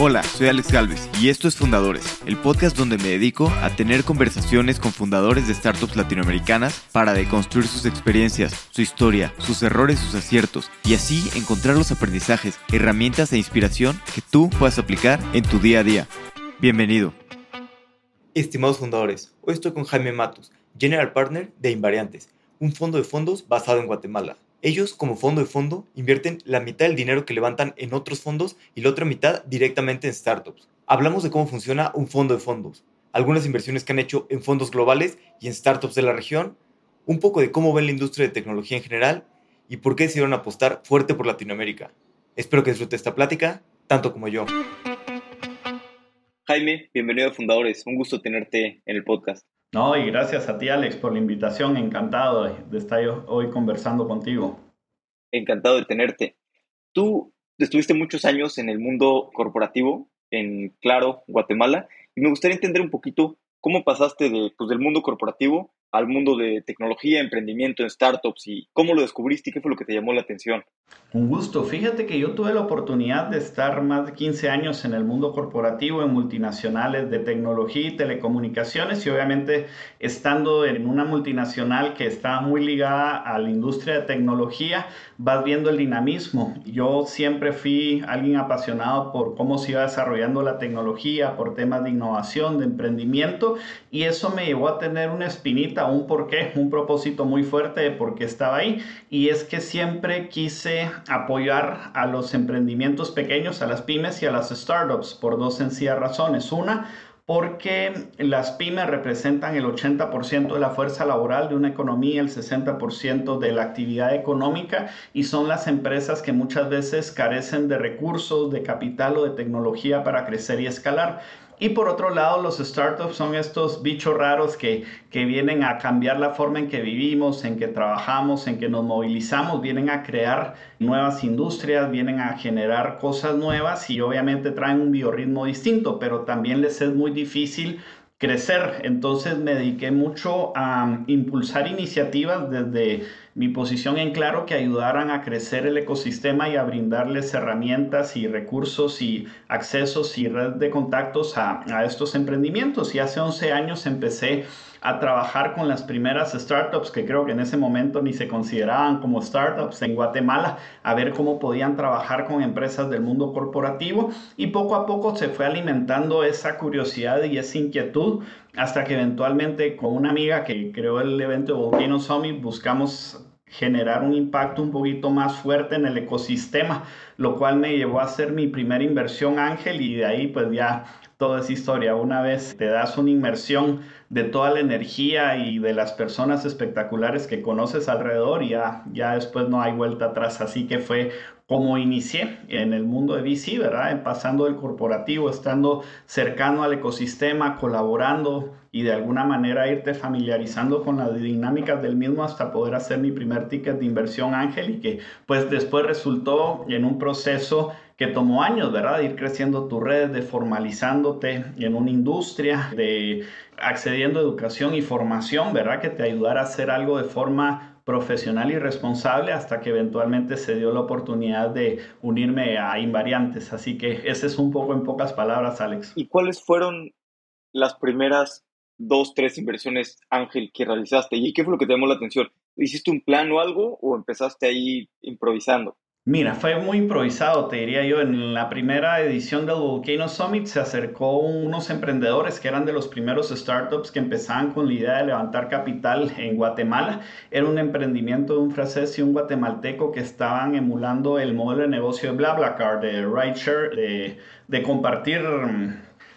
Hola, soy Alex Galvez y esto es Fundadores, el podcast donde me dedico a tener conversaciones con fundadores de startups latinoamericanas para deconstruir sus experiencias, su historia, sus errores, sus aciertos y así encontrar los aprendizajes, herramientas e inspiración que tú puedas aplicar en tu día a día. Bienvenido. Estimados fundadores, hoy estoy con Jaime Matos, General Partner de Invariantes, un fondo de fondos basado en Guatemala. Ellos, como fondo de fondo, invierten la mitad del dinero que levantan en otros fondos y la otra mitad directamente en startups. Hablamos de cómo funciona un fondo de fondos, algunas inversiones que han hecho en fondos globales y en startups de la región, un poco de cómo ven la industria de tecnología en general y por qué decidieron apostar fuerte por Latinoamérica. Espero que disfrute esta plática, tanto como yo. Jaime, bienvenido a Fundadores. Un gusto tenerte en el podcast. No, y gracias a ti, Alex, por la invitación. Encantado de, estar hoy conversando contigo. Encantado de tenerte. Tú estuviste muchos años en el mundo corporativo, en Claro, Guatemala, y me gustaría entender un poquito cómo pasaste de, pues, del mundo corporativo al mundo de tecnología, emprendimiento en startups y cómo lo descubriste y qué fue lo que te llamó la atención. Un gusto. Fíjate que yo tuve la oportunidad de estar más de 15 años en el mundo corporativo, en multinacionales de tecnología y telecomunicaciones y obviamente estando en una multinacional que está muy ligada a la industria de tecnología, vas viendo el dinamismo. Yo siempre fui alguien apasionado por cómo se iba desarrollando la tecnología, por temas de innovación, de emprendimiento y eso me llevó a tener una espinita un porqué, un propósito muy fuerte de por qué estaba ahí. Y es que siempre quise apoyar a los emprendimientos pequeños, a las pymes y a las startups por dos sencillas razones. Una, porque las pymes representan el 80% de la fuerza laboral de una economía, el 60% de la actividad económica y son las empresas que muchas veces carecen de recursos, de capital o de tecnología para crecer y escalar. Y por otro lado, los startups son estos bichos raros que, que, vienen a cambiar la forma en que vivimos, en que trabajamos, en que nos movilizamos, vienen a crear nuevas industrias, vienen a generar cosas nuevas y obviamente traen un biorritmo distinto, pero también les es muy difícil crecer. Entonces me dediqué mucho a impulsar iniciativas desde mi posición en claro que ayudaran a crecer el ecosistema y a brindarles herramientas y recursos y accesos y red de contactos a, a estos emprendimientos. Y hace 11 años empecé a trabajar con las primeras startups que creo que en ese momento ni se consideraban como startups en Guatemala, a ver cómo podían trabajar con empresas del mundo corporativo y poco a poco se fue alimentando esa curiosidad y esa inquietud hasta que eventualmente con una amiga que creó el evento Volcano Summit buscamos generar un impacto un poquito más fuerte en el ecosistema, lo cual me llevó a hacer mi primera inversión ángel y de ahí pues ya toda esa historia. Una vez te das una inmersión de toda la energía y de las personas espectaculares que conoces alrededor ya, ya después no hay vuelta atrás. Así que fue como inicié en el mundo de VC, ¿verdad? Pasando del corporativo, estando cercano al ecosistema, colaborando y de alguna manera irte familiarizando con las dinámicas del mismo hasta poder hacer mi primer ticket de inversión ángel y que pues después resultó en un proceso que tomó años, ¿verdad? De ir creciendo tu red, de formalizándote en una industria, de accediendo a educación y formación, ¿verdad? Que te ayudara a hacer algo de forma profesional y responsable hasta que eventualmente se dio la oportunidad de unirme a Invariantes. Así que ese es un poco en pocas palabras, Alex. ¿Y cuáles fueron las primeras dos, tres inversiones, Ángel, que realizaste? ¿Y qué fue lo que te llamó la atención? ¿Hiciste un plan o algo o empezaste ahí improvisando? Mira, fue muy improvisado, te diría yo. En la primera edición del Volcano Summit se acercó unos emprendedores que eran de los primeros startups que empezaban con la idea de levantar capital en Guatemala. Era un emprendimiento de un francés y un guatemalteco que estaban emulando el modelo de negocio de BlaBlaCar, de rideshare, de, de compartir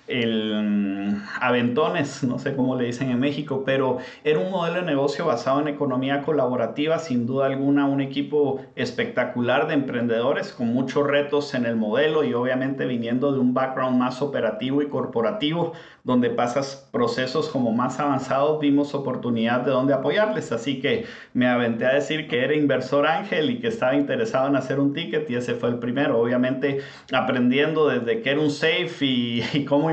el mm, Aventones, no sé cómo le dicen en México, pero era un modelo de negocio basado en economía colaborativa, sin duda alguna un equipo espectacular de emprendedores con muchos retos en el modelo y obviamente viniendo de un background más operativo y corporativo, donde pasas procesos como más avanzados, vimos oportunidad de dónde apoyarles, así que me aventé a decir que era inversor ángel y que estaba interesado en hacer un ticket y ese fue el primero, obviamente aprendiendo desde que era un safe y, y cómo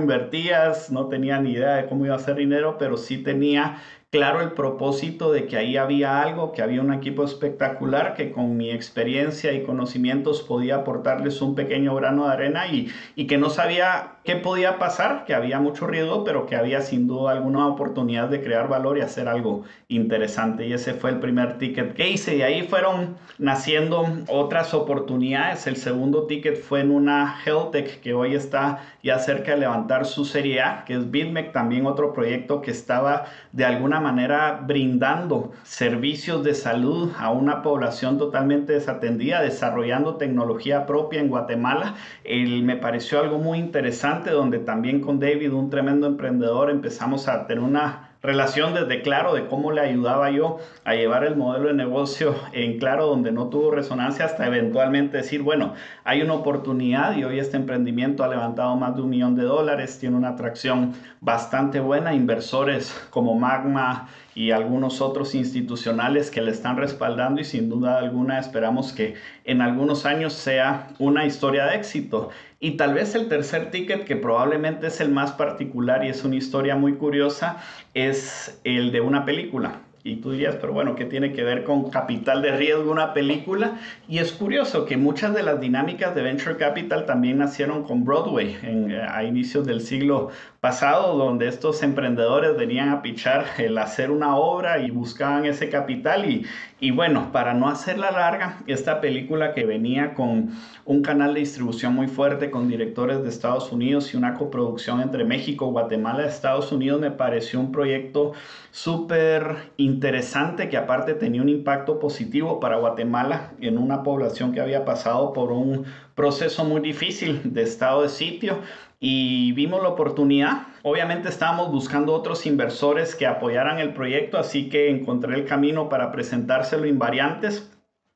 no tenía ni idea de cómo iba a hacer dinero, pero sí tenía claro el propósito de que ahí había algo, que había un equipo espectacular, que con mi experiencia y conocimientos podía aportarles un pequeño grano de arena y, y que no sabía qué podía pasar, que había mucho riesgo, pero que había sin duda alguna oportunidad de crear valor y hacer algo interesante. Y ese fue el primer ticket que hice y ahí fueron naciendo otras oportunidades. El segundo ticket fue en una Health Tech que hoy está ya cerca de levantar su serie A, que es BitMEC, también otro proyecto que estaba de alguna manera brindando servicios de salud a una población totalmente desatendida, desarrollando tecnología propia en Guatemala. Me pareció algo muy interesante donde también con David, un tremendo emprendedor, empezamos a tener una relación desde claro de cómo le ayudaba yo a llevar el modelo de negocio en claro donde no tuvo resonancia hasta eventualmente decir, bueno, hay una oportunidad y hoy este emprendimiento ha levantado más de un millón de dólares, tiene una atracción bastante buena, inversores como Magma y algunos otros institucionales que le están respaldando y sin duda alguna esperamos que en algunos años sea una historia de éxito. Y tal vez el tercer ticket, que probablemente es el más particular y es una historia muy curiosa, es el de una película. Y tú dirías, pero bueno, ¿qué tiene que ver con capital de riesgo una película? Y es curioso que muchas de las dinámicas de Venture Capital también nacieron con Broadway en, a inicios del siglo pasado, donde estos emprendedores venían a pichar el hacer una obra y buscaban ese capital. Y, y bueno, para no hacerla larga, esta película que venía con un canal de distribución muy fuerte, con directores de Estados Unidos y una coproducción entre México, Guatemala Estados Unidos, me pareció un proyecto súper interesante que aparte tenía un impacto positivo para Guatemala en una población que había pasado por un proceso muy difícil de estado de sitio y vimos la oportunidad. Obviamente estábamos buscando otros inversores que apoyaran el proyecto, así que encontré el camino para presentárselo a Invariantes,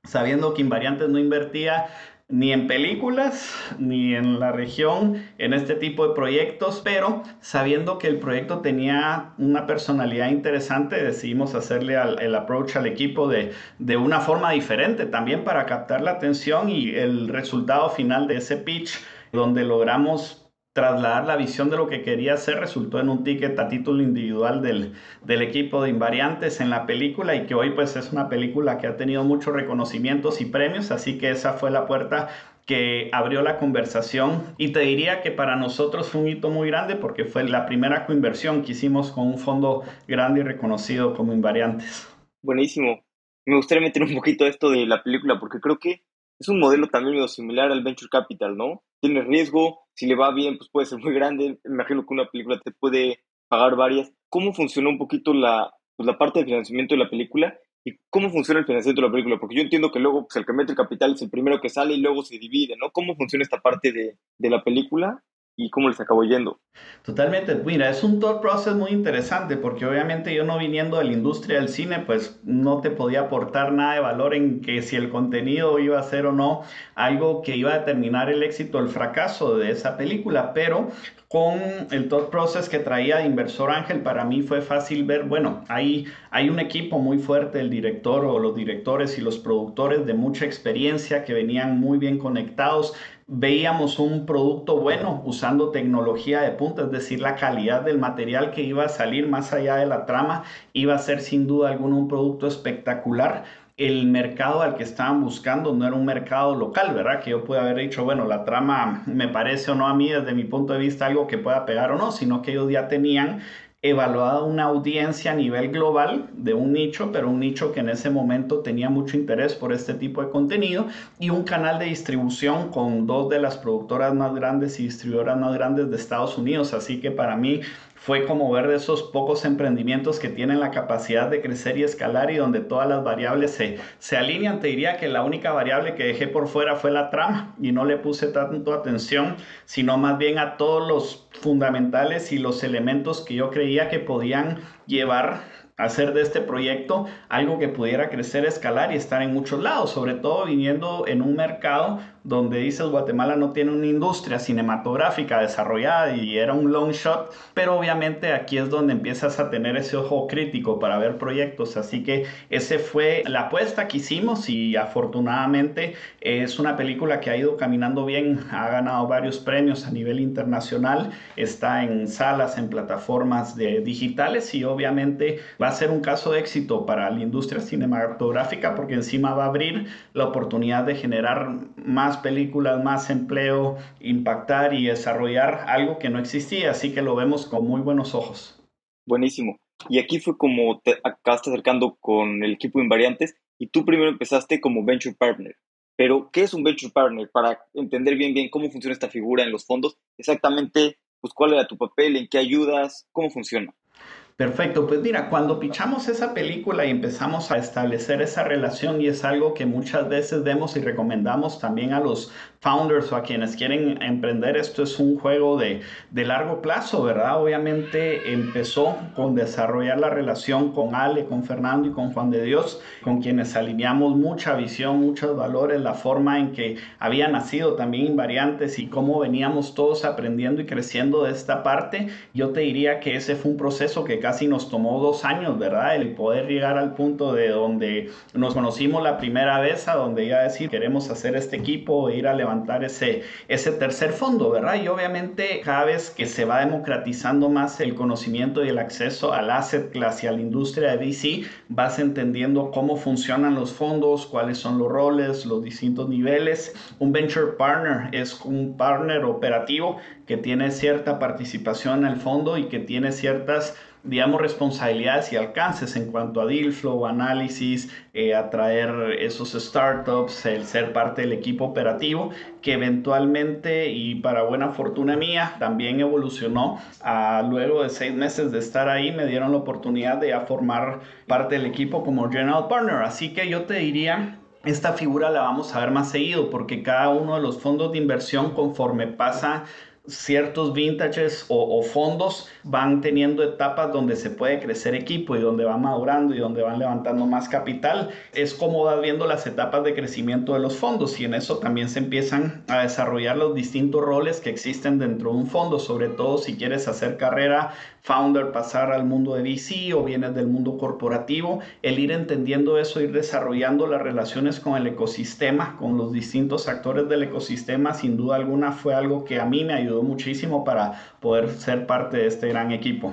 sabiendo que Invariantes no invertía ni en películas, ni en la región, en este tipo de proyectos, pero sabiendo que el proyecto tenía una personalidad interesante, decidimos hacerle el approach al equipo de, de una forma diferente, también para captar la atención y el resultado final de ese pitch, donde logramos trasladar la visión de lo que quería hacer resultó en un ticket a título individual del, del, equipo de Invariantes en la película y que hoy pues es una película que ha tenido muchos reconocimientos y premios, así que esa fue la puerta que abrió la conversación y te diría que para nosotros fue un hito muy grande porque fue la primera coinversión que hicimos con un fondo grande y reconocido como Invariantes. Buenísimo. Me gustaría meter un poquito esto de la película porque creo que es un modelo también similar al Venture Capital, ¿no? Tiene riesgo, si le va bien, pues puede ser muy grande. Me imagino que una película te puede pagar varias. ¿Cómo funcionó un poquito la, pues, la parte de financiamiento de la película? ¿Y cómo funciona el financiamiento de la película? Porque yo entiendo que luego pues, el que mete el capital es el primero que sale y luego se divide, ¿no? ¿Cómo funciona esta parte de, de la película? Y cómo les acabó yendo. Totalmente, mira, es un thought process muy interesante porque obviamente yo no viniendo de la industria del cine, pues no te podía aportar nada de valor en que si el contenido iba a ser o no algo que iba a determinar el éxito o el fracaso de esa película, pero con el thought process que traía de Inversor Ángel, para mí fue fácil ver, bueno, hay, hay un equipo muy fuerte, el director o los directores y los productores de mucha experiencia que venían muy bien conectados, veíamos un producto bueno usando tecnología de punta, es decir, la calidad del material que iba a salir más allá de la trama iba a ser sin duda alguna un producto espectacular. El mercado al que estaban buscando no era un mercado local, ¿verdad? Que yo pude haber dicho, bueno, la trama me parece o no a mí desde mi punto de vista algo que pueda pegar o no, sino que ellos ya tenían evaluada una audiencia a nivel global de un nicho, pero un nicho que en ese momento tenía mucho interés por este tipo de contenido y un canal de distribución con dos de las productoras más grandes y distribuidoras más grandes de Estados Unidos. Así que para mí fue como ver de esos pocos emprendimientos que tienen la capacidad de crecer y escalar y donde todas las variables se, se alinean. Te diría que la única variable que dejé por fuera fue la trama y no le puse tanto atención, sino más bien a todos los fundamentales y los elementos que yo creía que podían llevar hacer de este proyecto algo que pudiera crecer, escalar y estar en muchos lados, sobre todo viniendo en un mercado donde dices Guatemala no tiene una industria cinematográfica desarrollada y era un long shot, pero obviamente aquí es donde empiezas a tener ese ojo crítico para ver proyectos, así que ese fue la apuesta que hicimos y afortunadamente es una película que ha ido caminando bien, ha ganado varios premios a nivel internacional, está en salas, en plataformas de digitales y obviamente va a ser un caso de éxito para la industria cinematográfica porque encima va a abrir la oportunidad de generar más películas, más empleo, impactar y desarrollar algo que no existía, así que lo vemos con muy buenos ojos. Buenísimo. Y aquí fue como te acabaste acercando con el equipo Invariantes y tú primero empezaste como Venture Partner. Pero, ¿qué es un Venture Partner? Para entender bien bien cómo funciona esta figura en los fondos, exactamente, pues cuál era tu papel, en qué ayudas, cómo funciona. Perfecto, pues mira, cuando pichamos esa película y empezamos a establecer esa relación y es algo que muchas veces vemos y recomendamos también a los founders o a quienes quieren emprender, esto es un juego de, de largo plazo, ¿verdad? Obviamente empezó con desarrollar la relación con Ale, con Fernando y con Juan de Dios, con quienes alineamos mucha visión, muchos valores, la forma en que había nacido también Invariantes y cómo veníamos todos aprendiendo y creciendo de esta parte. Yo te diría que ese fue un proceso que casi nos tomó dos años, ¿verdad? El poder llegar al punto de donde nos conocimos la primera vez, a donde ya decir, queremos hacer este equipo, ir a levantar ese, ese tercer fondo, ¿verdad? Y obviamente cada vez que se va democratizando más el conocimiento y el acceso al asset class y a la industria de VC, vas entendiendo cómo funcionan los fondos, cuáles son los roles, los distintos niveles. Un venture partner es un partner operativo que tiene cierta participación el fondo y que tiene ciertas digamos, responsabilidades y alcances en cuanto a deal flow, análisis, eh, atraer esos startups, el ser parte del equipo operativo, que eventualmente y para buena fortuna mía también evolucionó. A, luego de seis meses de estar ahí me dieron la oportunidad de formar parte del equipo como general partner. Así que yo te diría esta figura la vamos a ver más seguido porque cada uno de los fondos de inversión conforme pasa ciertos vintages o, fondos van teniendo etapas donde se puede crecer equipo y donde va madurando y donde van levantando más capital. Es como vas viendo las etapas de crecimiento de los fondos y en eso también se empiezan a desarrollar los distintos roles que existen dentro de un fondo, sobre todo si quieres hacer carrera founder, pasar al mundo de VC o vienes del mundo corporativo, el ir entendiendo eso, ir desarrollando las relaciones con el ecosistema, con los distintos actores del ecosistema, sin duda alguna fue algo que a mí me ayudó muchísimo para poder ser parte de este gran equipo.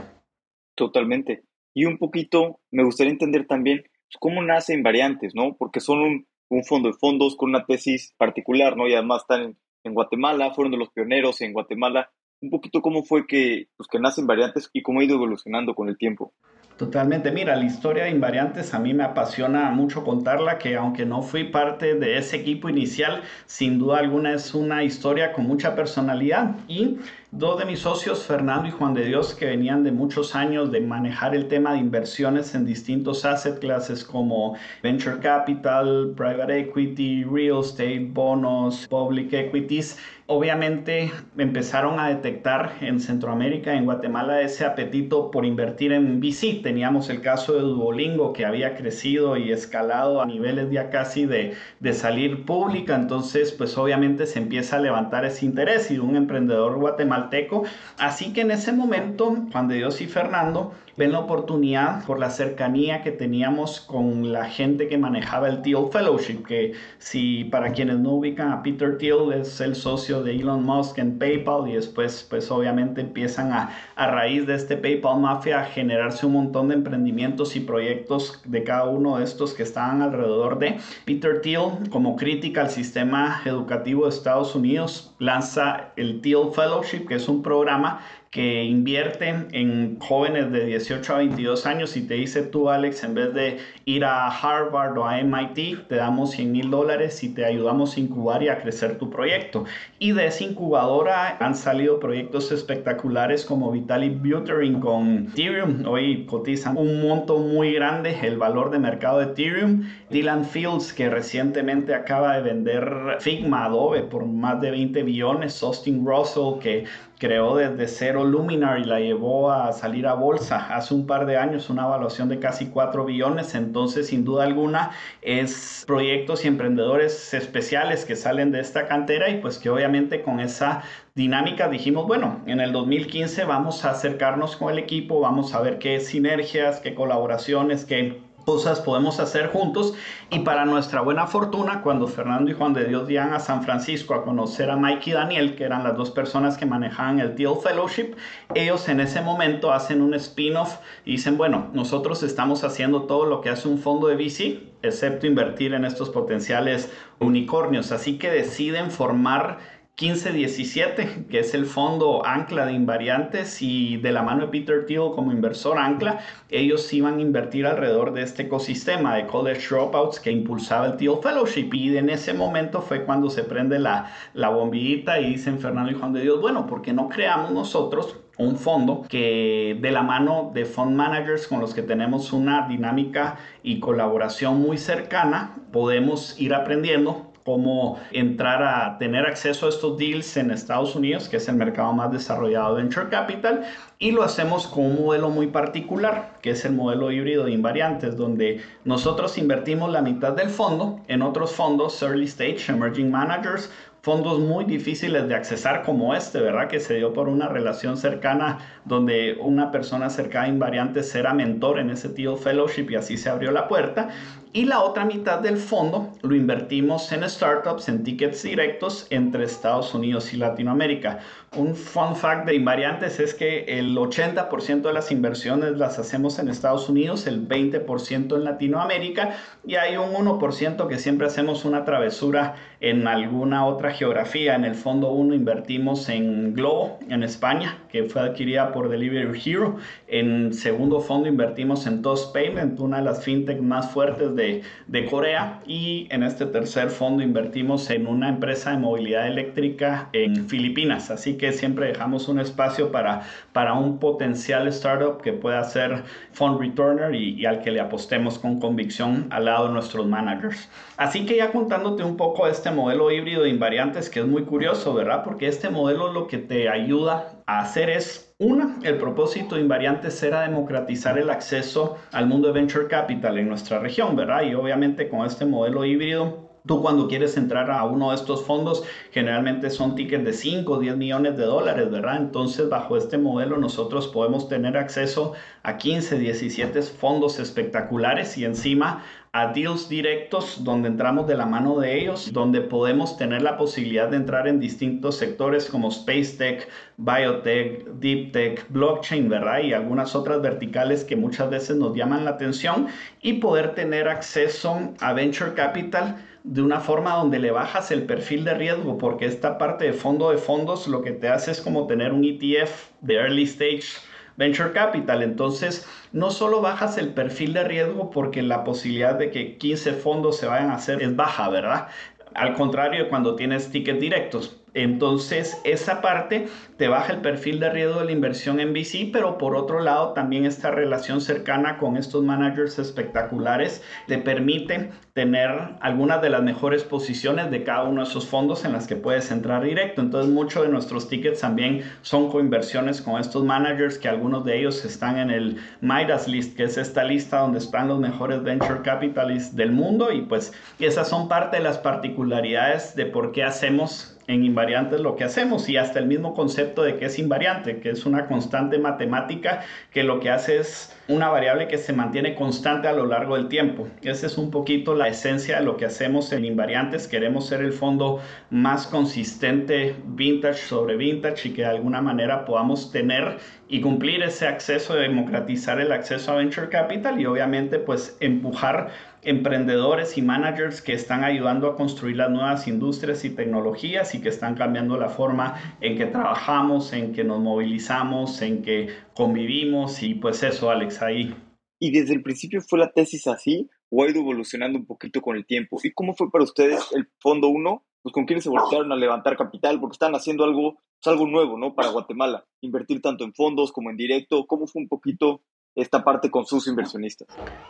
Totalmente. Y un poquito, me gustaría entender también pues, cómo nacen variantes, ¿no? Porque son un, fondo de fondos con una tesis particular, ¿no? Y además están en, en, Guatemala, fueron de los pioneros en Guatemala. Un poquito cómo fue que, pues, que nacen variantes y cómo ha ido evolucionando con el tiempo. Totalmente, mira, la historia de Invariantes a mí me apasiona mucho contarla, que aunque no fui parte de ese equipo inicial, sin duda alguna es una historia con mucha personalidad. Y dos de mis socios, Fernando y Juan de Dios, que venían de muchos años de manejar el tema de inversiones en distintos asset classes como venture capital, private equity, real estate, bonos, public equities, obviamente empezaron a detectar en Centroamérica, en Guatemala, ese apetito por invertir en VC. Teníamos el caso de Duolingo que había crecido y escalado a niveles ya casi de, de salir pública, entonces pues obviamente se empieza a levantar ese interés y un emprendedor guatemalteco. Así que en ese momento, Juan de Dios y Fernando ven la oportunidad por la cercanía que teníamos con la gente que manejaba el Thiel Fellowship, que si para quienes no ubican a Peter Thiel es el socio de Elon Musk en PayPal y después pues obviamente empiezan a, a raíz de este PayPal Mafia a generarse un montón de emprendimientos y proyectos de cada uno de estos que estaban alrededor de Peter Thiel. Como crítica al sistema educativo de Estados Unidos lanza el Thiel Fellowship que es un programa que invierten en jóvenes de 18 a 22 años y te dice tú, Alex, en vez de ir a Harvard o a MIT, te damos 100 mil dólares y te ayudamos a incubar y a crecer tu proyecto. Y de esa incubadora han salido proyectos espectaculares como Vitalik Buterin con Ethereum. Hoy cotizan un monto muy grande el valor de mercado de Ethereum. Dylan Fields, que recientemente acaba de vender Figma Adobe por más de 20 billones. Austin Russell, que creó desde cero Luminar y la llevó a salir a bolsa hace un par de años, una evaluación de casi 4 billones. Entonces, sin duda alguna, es proyectos y emprendedores especiales que salen de esta cantera y pues que obviamente con esa dinámica dijimos, bueno, en el 2015 vamos a acercarnos con el equipo, vamos a ver qué sinergias, qué colaboraciones, qué cosas podemos hacer juntos. Y para nuestra buena fortuna cuando Fernando y Juan de Dios llegan a San Francisco a conocer a Mike y Daniel que eran las dos personas que manejaban el Deal Fellowship ellos en ese momento hacen un spin-off y dicen bueno nosotros estamos haciendo todo lo que hace un fondo de VC excepto invertir en estos potenciales unicornios así que deciden formar 1517, que es el fondo ancla de invariantes y de la mano de Peter Thiel como inversor ancla, ellos iban a invertir alrededor de este ecosistema de college dropouts que impulsaba el Thiel Fellowship. Y en ese momento fue cuando se prende la, la bombillita y dicen Fernando y Juan de Dios, bueno, ¿por qué no creamos nosotros un fondo que de la mano de fund managers con los que tenemos una dinámica y colaboración muy cercana, podemos ir aprendiendo cómo entrar a tener acceso a estos deals en Estados Unidos, que es el mercado más desarrollado de Venture Capital, y lo hacemos con un modelo muy particular, que es el modelo híbrido de invariantes, donde nosotros invertimos la mitad del fondo en otros fondos, early stage, emerging managers, fondos muy difíciles de accesar como este, ¿verdad? Que se dio por una relación cercana donde una persona cercana a Invariantes era mentor en ese tío fellowship y así se abrió la puerta. Y la otra mitad del fondo lo invertimos en startups, en tickets directos entre Estados Unidos y Latinoamérica. Un fun fact de Invariantes es que el 80% de las inversiones las hacemos en Estados Unidos, el 20% en Latinoamérica y hay un 1% que siempre hacemos una travesura en alguna otra geografía. En el fondo 1 invertimos en Globo, en España, que fue adquirida por Delivery Hero. En segundo fondo invertimos en Toast Payment, una de las fintech más fuertes de, de Corea. Y en este tercer fondo invertimos en una empresa de movilidad eléctrica en Filipinas. Así que siempre dejamos un espacio para, para un potencial startup que pueda ser fund returner y, al que le apostemos con convicción al lado de nuestros managers. Así que ya contándote un poco este modelo híbrido de invariantes que es muy curioso, ¿verdad? Porque este modelo lo que te ayuda a hacer es, una, el propósito de invariantes era democratizar el acceso al mundo de venture capital en nuestra región, ¿verdad? Y obviamente con este modelo híbrido Tú cuando quieres entrar a uno de estos fondos, generalmente son tickets de 5 o 10 millones de dólares, ¿verdad? Entonces, bajo este modelo nosotros podemos tener acceso a 15, 17 fondos espectaculares y encima a deals directos donde entramos de la mano de ellos, donde podemos tener la posibilidad de entrar en distintos sectores como Space Tech, Biotech, Deep Tech, Blockchain, ¿verdad? Y algunas otras verticales que muchas veces nos llaman la atención y poder tener acceso a Venture Capital de una forma donde le bajas el perfil de riesgo, porque esta parte de fondo de fondos lo que te hace es como tener un ETF de early stage venture capital. Entonces, no solo bajas el perfil de riesgo porque la posibilidad de que 15 fondos se vayan a hacer es baja, ¿verdad? Al contrario cuando tienes tickets directos. Entonces, esa parte te baja el perfil de riesgo de la inversión en VC, pero por otro lado, también esta relación cercana con estos managers espectaculares te permite tener algunas de las mejores posiciones de cada uno de esos fondos en las que puedes entrar directo. Entonces, muchos de nuestros tickets también son coinversiones con estos managers, que algunos de ellos están en el Midas List, que es esta lista donde están los mejores venture capitalists del mundo. Y pues esas son parte de las particularidades de por qué hacemos en invariantes lo que hacemos y hasta el mismo concepto de que es invariante, que es una constante matemática que lo que hace es una variable que se mantiene constante a lo largo del tiempo. Esa es un poquito la esencia de lo que hacemos en invariantes. Queremos ser el fondo más consistente vintage sobre vintage y que de alguna manera podamos tener y cumplir ese acceso, democratizar el acceso a venture capital y obviamente pues empujar emprendedores y managers que están ayudando a construir las nuevas industrias y tecnologías y que están cambiando la forma en que trabajamos, en que nos movilizamos, en que convivimos y pues eso, Alex, ahí. ¿Y desde el principio fue la tesis así o ha ido evolucionando un poquito con el tiempo? ¿Y cómo fue para ustedes el Fondo 1? Pues con quiénes se voltearon a levantar capital porque están haciendo algo, pues, algo nuevo, ¿no? Para Guatemala, invertir tanto en fondos como en directo. ¿Cómo fue un poquito esta parte con sus inversionistas.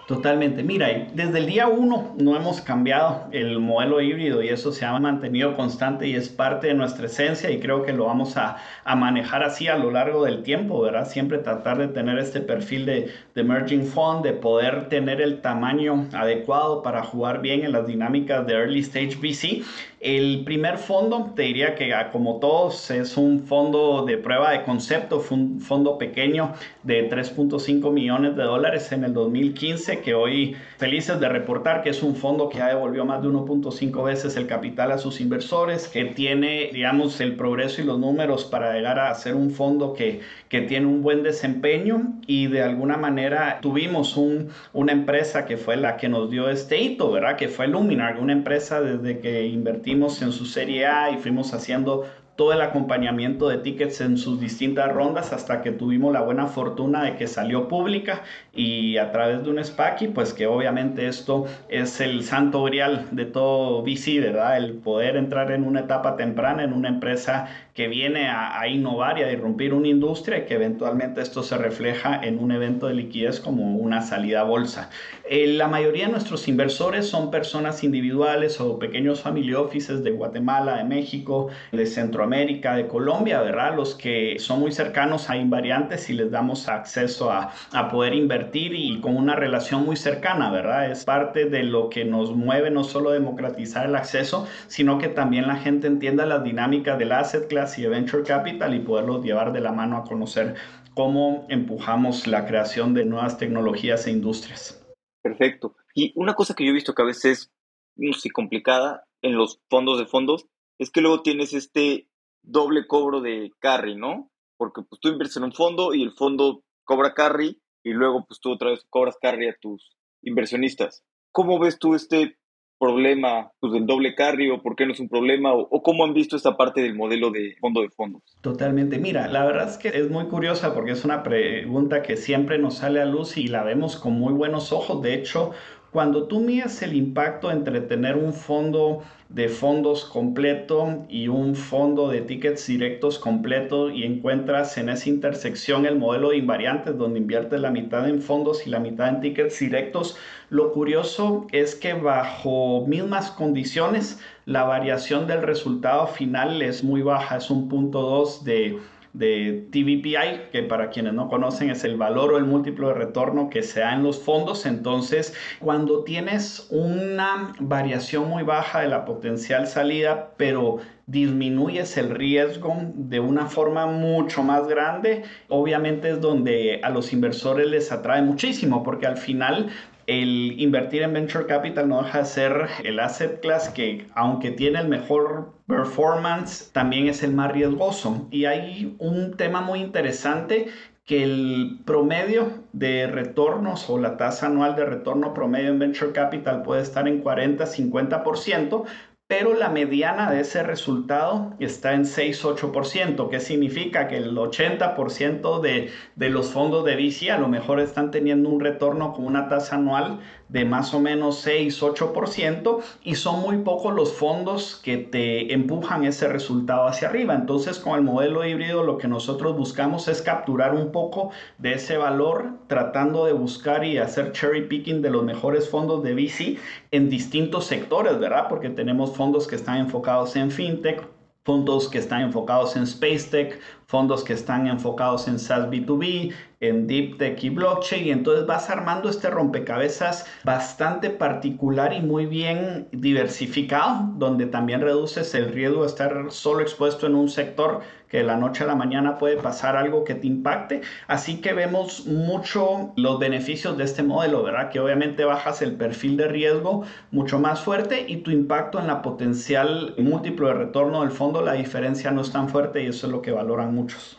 Totalmente. Mira, desde el día uno no hemos cambiado el modelo híbrido y eso se ha mantenido constante y es parte de nuestra esencia y creo que lo vamos a, a manejar así a lo largo del tiempo, ¿verdad? Siempre tratar de tener este perfil de, de emerging fund, de poder tener el tamaño adecuado para jugar bien en las dinámicas de early stage VC. El primer fondo, te diría que ah, como todos, es un fondo de prueba de concepto, fue un fondo pequeño de 3.5 millones millones de dólares en el 2015, que hoy felices de reportar que es un fondo que ya devolvió más de 1.5 veces el capital a sus inversores, que tiene, digamos, el progreso y los números para llegar a ser un fondo que, que tiene un buen desempeño y de alguna manera tuvimos un, una empresa que fue la que nos dio este hito, ¿verdad? Que fue Luminar, una empresa desde que invertimos en su serie A y fuimos haciendo todo el acompañamiento de tickets en sus distintas rondas hasta que tuvimos la buena fortuna de que salió pública y a través de un SPAC, pues que obviamente esto es el santo grial de todo VC, ¿verdad? El poder entrar en una etapa temprana en una empresa que viene a, innovar y a irrumpir una industria y que eventualmente esto se refleja en un evento de liquidez como una salida a bolsa. Eh, la mayoría de nuestros inversores son personas individuales o pequeños family offices de Guatemala, de México, de Centroamérica, de Colombia, ¿verdad? Los que son muy cercanos a invariantes y les damos acceso a, a poder invertir y con una relación muy cercana, ¿verdad? Es parte de lo que nos mueve no solo democratizar el acceso, sino que también la gente entienda las dinámicas del asset class y Venture Capital y poderlos llevar de la mano a conocer cómo empujamos la creación de nuevas tecnologías e industrias. Perfecto. Y una cosa que yo he visto que a veces no sé, complicada en los fondos de fondos es que luego tienes este doble cobro de carry, ¿no? Porque pues tú inviertes en un fondo y el fondo cobra carry y luego pues tú otra vez cobras carry a tus inversionistas. ¿Cómo ves tú este problema pues, del doble carry o por qué no es un problema o, cómo han visto esta parte del modelo de fondo de fondos. Totalmente. Mira, la verdad es que es muy curiosa porque es una pregunta que siempre nos sale a luz y la vemos con muy buenos ojos. De hecho, cuando tú mides el impacto entre tener un fondo de fondos completo y un fondo de tickets directos completo y encuentras en esa intersección el modelo de invariantes donde inviertes la mitad en fondos y la mitad en tickets directos, lo curioso es que bajo mismas condiciones la variación del resultado final es muy baja, es un punto 2 de de TVPI, que para quienes no conocen es el valor o el múltiplo de retorno que se da en los fondos. Entonces, cuando tienes una variación muy baja de la potencial salida, pero disminuyes el riesgo de una forma mucho más grande, obviamente es donde a los inversores les atrae muchísimo, porque al final el invertir en venture capital no deja de ser el asset class que, aunque tiene el mejor performance, también es el más riesgoso. Y hay un tema muy interesante que el promedio de retornos o la tasa anual de retorno promedio en venture capital puede estar en 40-50%, pero la mediana de ese resultado está en 6-8%, que significa que el 80% de, de, los fondos de VC a lo mejor están teniendo un retorno con una tasa anual de más o menos 6-8% y son muy pocos los fondos que te empujan ese resultado hacia arriba. Entonces con el modelo híbrido lo que nosotros buscamos es capturar un poco de ese valor tratando de buscar y hacer cherry picking de los mejores fondos de VC en distintos sectores, ¿verdad? Porque tenemos fondos que están enfocados en fintech, fondos que están enfocados en space tech, fondos que están enfocados en SaaS B2B, en Deep Tech y Blockchain. Y entonces vas armando este rompecabezas bastante particular y muy bien diversificado, donde también reduces el riesgo de estar solo expuesto en un sector que de la noche a la mañana puede pasar algo que te impacte. Así que vemos mucho los beneficios de este modelo, ¿verdad? Que obviamente bajas el perfil de riesgo mucho más fuerte y tu impacto en la potencial múltiplo de retorno del fondo, la diferencia no es tan fuerte y eso es lo que valoran muchos.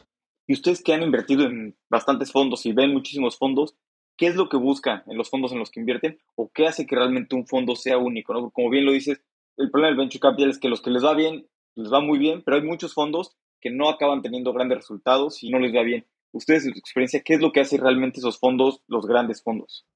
Y ustedes que han invertido en bastantes fondos y ven muchísimos fondos, ¿qué es lo que buscan en los fondos en los que invierten o qué hace que realmente un fondo sea único? Como bien lo dices, el problema del venture capital es que los que les va bien, les va muy bien, pero hay muchos fondos que no acaban teniendo grandes resultados y no les va bien. Ustedes, en su experiencia, ¿qué es lo que hace realmente esos fondos, los grandes fondos?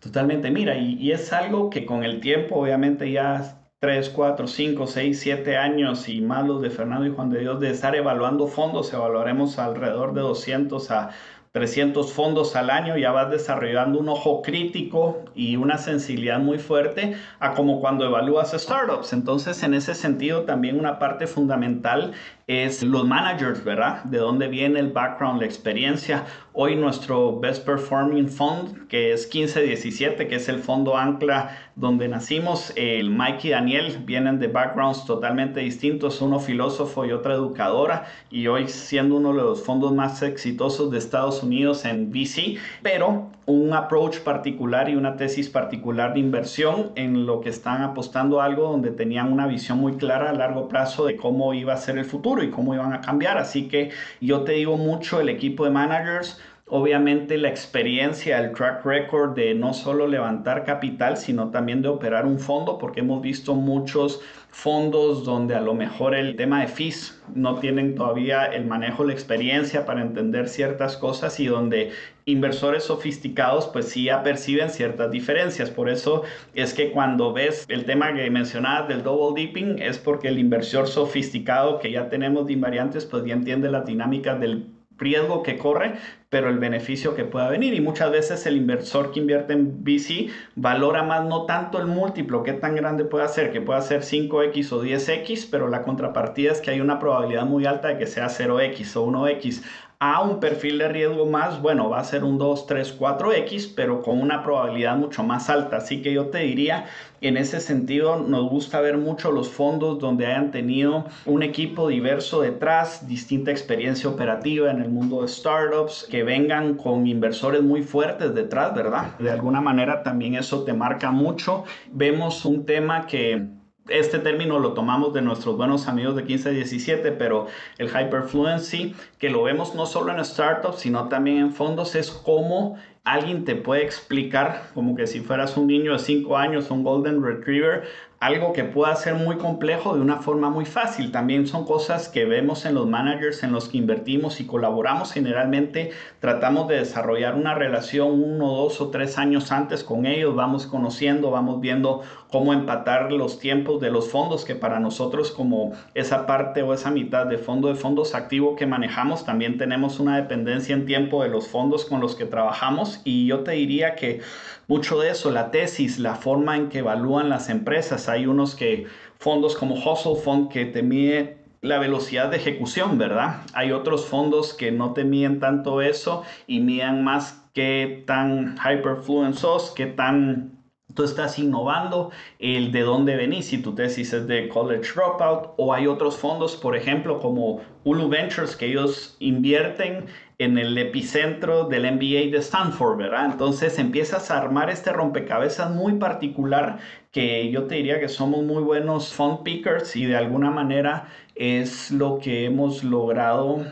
Totalmente, mira, y, y es algo que con el tiempo obviamente ya 3, 4, 5, 6, 7 años y más los de Fernando y Juan de Dios de estar evaluando fondos, evaluaremos alrededor de 200 a 300 fondos al año, ya vas desarrollando un ojo crítico y una sensibilidad muy fuerte a como cuando evalúas startups. Entonces, en ese sentido, también una parte fundamental es los managers, ¿verdad? De dónde viene el background, la experiencia. Hoy nuestro Best Performing Fund, que es 1517, que es el fondo ancla donde nacimos, el Mike y Daniel vienen de backgrounds totalmente distintos, uno filósofo y otra educadora, y hoy siendo uno de los fondos más exitosos de Estados Unidos en VC, pero un approach particular y una tesis particular de inversión en lo que están apostando algo donde tenían una visión muy clara a largo plazo de cómo iba a ser el futuro y cómo iban a cambiar. Así que yo te digo mucho, el equipo de managers, obviamente la experiencia, el track record de no solo levantar capital, sino también de operar un fondo, porque hemos visto muchos fondos donde a lo mejor el tema de fees no tienen todavía el manejo, la experiencia para entender ciertas cosas y donde inversores sofisticados pues sí ya perciben ciertas diferencias. Por eso es que cuando ves el tema que mencionabas del double dipping es porque el inversor sofisticado que ya tenemos de invariantes pues ya entiende las dinámicas del riesgo que corre, pero el beneficio que pueda venir. Y muchas veces el inversor que invierte en VC valora más no tanto el múltiplo, qué tan grande puede ser, que pueda ser 5X o 10X, pero la contrapartida es que hay una probabilidad muy alta de que sea 0X o 1X a un perfil de riesgo más, bueno, va a ser un 2, 3, 4X, pero con una probabilidad mucho más alta. Así que yo te diría, en ese sentido, nos gusta ver mucho los fondos donde hayan tenido un equipo diverso detrás, distinta experiencia operativa en el mundo de startups, que vengan con inversores muy fuertes detrás, ¿verdad? De alguna manera también eso te marca mucho. Vemos un tema que este término lo tomamos de nuestros buenos amigos de 1517, pero el hyperfluency, que lo vemos no solo en startups, sino también en fondos, es cómo alguien te puede explicar, como que si fueras un niño de 5 años, un golden retriever, algo que pueda ser muy complejo de una forma muy fácil. También son cosas que vemos en los managers en los que invertimos y colaboramos. Generalmente tratamos de desarrollar una relación uno, dos o tres años antes con ellos. Vamos conociendo, vamos viendo cómo empatar los tiempos de los fondos, que para nosotros como esa parte o esa mitad de fondo de fondos activo que manejamos, también tenemos una dependencia en tiempo de los fondos con los que trabajamos. Y yo te diría que mucho de eso, la tesis, la forma en que evalúan las empresas. Hay unos que, fondos como Hustle Fund, que te mide la velocidad de ejecución, ¿verdad? Hay otros fondos que no te miden tanto eso y miden más qué tan hyperfluent sos, qué tan tú estás innovando, el de dónde venís, si tu tesis es de College Dropout, o hay otros fondos, por ejemplo, como Ulu Ventures, que ellos invierten en el epicentro del MBA de Stanford, ¿verdad? Entonces empiezas a armar este rompecabezas muy particular que yo te diría que somos muy buenos fund pickers y de alguna manera es lo que hemos logrado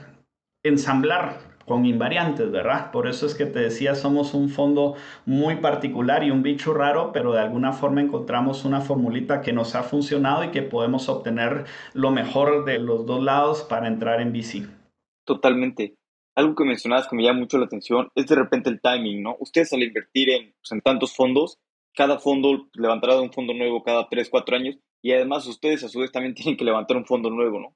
ensamblar con invariantes, ¿verdad? Por eso es que te decía, somos un fondo muy particular y un bicho raro, pero de alguna forma encontramos una formulita que nos ha funcionado y que podemos obtener lo mejor de los dos lados para entrar en VC. Totalmente. Algo que mencionabas que me llama mucho la atención es de repente el timing, ¿no? Ustedes al invertir en, pues, en tantos fondos, cada fondo levantará un fondo nuevo cada 3, 4 años y además ustedes a su vez también tienen que levantar un fondo nuevo, ¿no?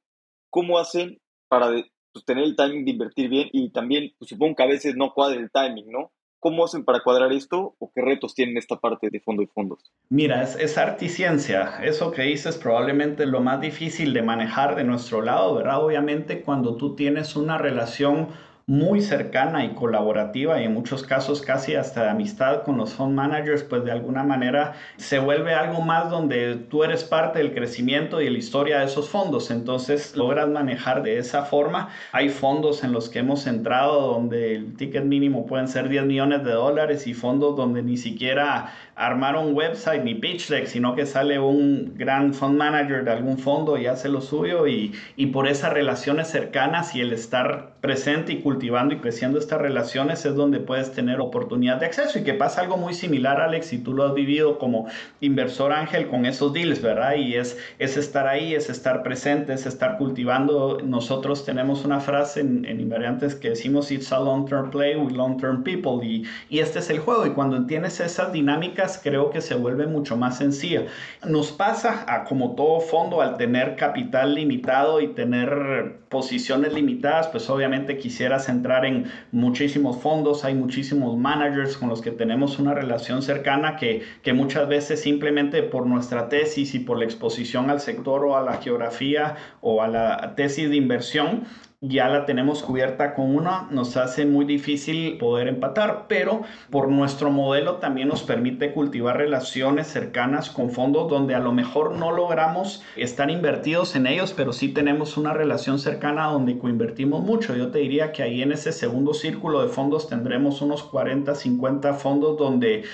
¿Cómo hacen para pues, tener el timing de invertir bien y también pues, supongo que a veces no cuadra el timing, ¿no? ¿Cómo hacen para cuadrar esto o qué retos tienen esta parte de fondo y fondos? Mira, es, es articiencia. Eso que dices probablemente lo más difícil de manejar de nuestro lado, ¿verdad? Obviamente cuando tú tienes una relación muy cercana y colaborativa y en muchos casos casi hasta de amistad con los fund managers, pues de alguna manera se vuelve algo más donde tú eres parte del crecimiento y la historia de esos fondos. Entonces logras manejar de esa forma. Hay fondos en los que hemos entrado donde el ticket mínimo pueden ser 10 millones de dólares y fondos donde ni siquiera armaron website ni pitch deck, sino que sale un gran fund manager de algún fondo y hace lo suyo y, y por esas relaciones cercanas y el estar presente y cultivando y creciendo estas relaciones es donde puedes tener oportunidad de acceso y que pasa algo muy similar, Alex, si tú lo has vivido como inversor ángel con esos deals, ¿verdad? Y es, es estar ahí, es estar presente, es estar cultivando. Nosotros tenemos una frase en, en Invariantes que decimos, it's a long-term play with long-term people y, y este es el juego y cuando entiendes esas dinámicas creo que se vuelve mucho más sencilla. Nos pasa a como todo fondo al tener capital limitado y tener posiciones limitadas, pues obviamente quisieras entrar en muchísimos fondos, hay muchísimos managers con los que tenemos una relación cercana que, que muchas veces simplemente por nuestra tesis y por la exposición al sector o a la geografía o a la tesis de inversión, ya la tenemos cubierta con una, nos hace muy difícil poder empatar, pero por nuestro modelo también nos permite cultivar relaciones cercanas con fondos donde a lo mejor no logramos estar invertidos en ellos, pero sí tenemos una relación cercana donde coinvertimos mucho. Yo te diría que ahí en ese segundo círculo de fondos tendremos unos 40, 50 fondos donde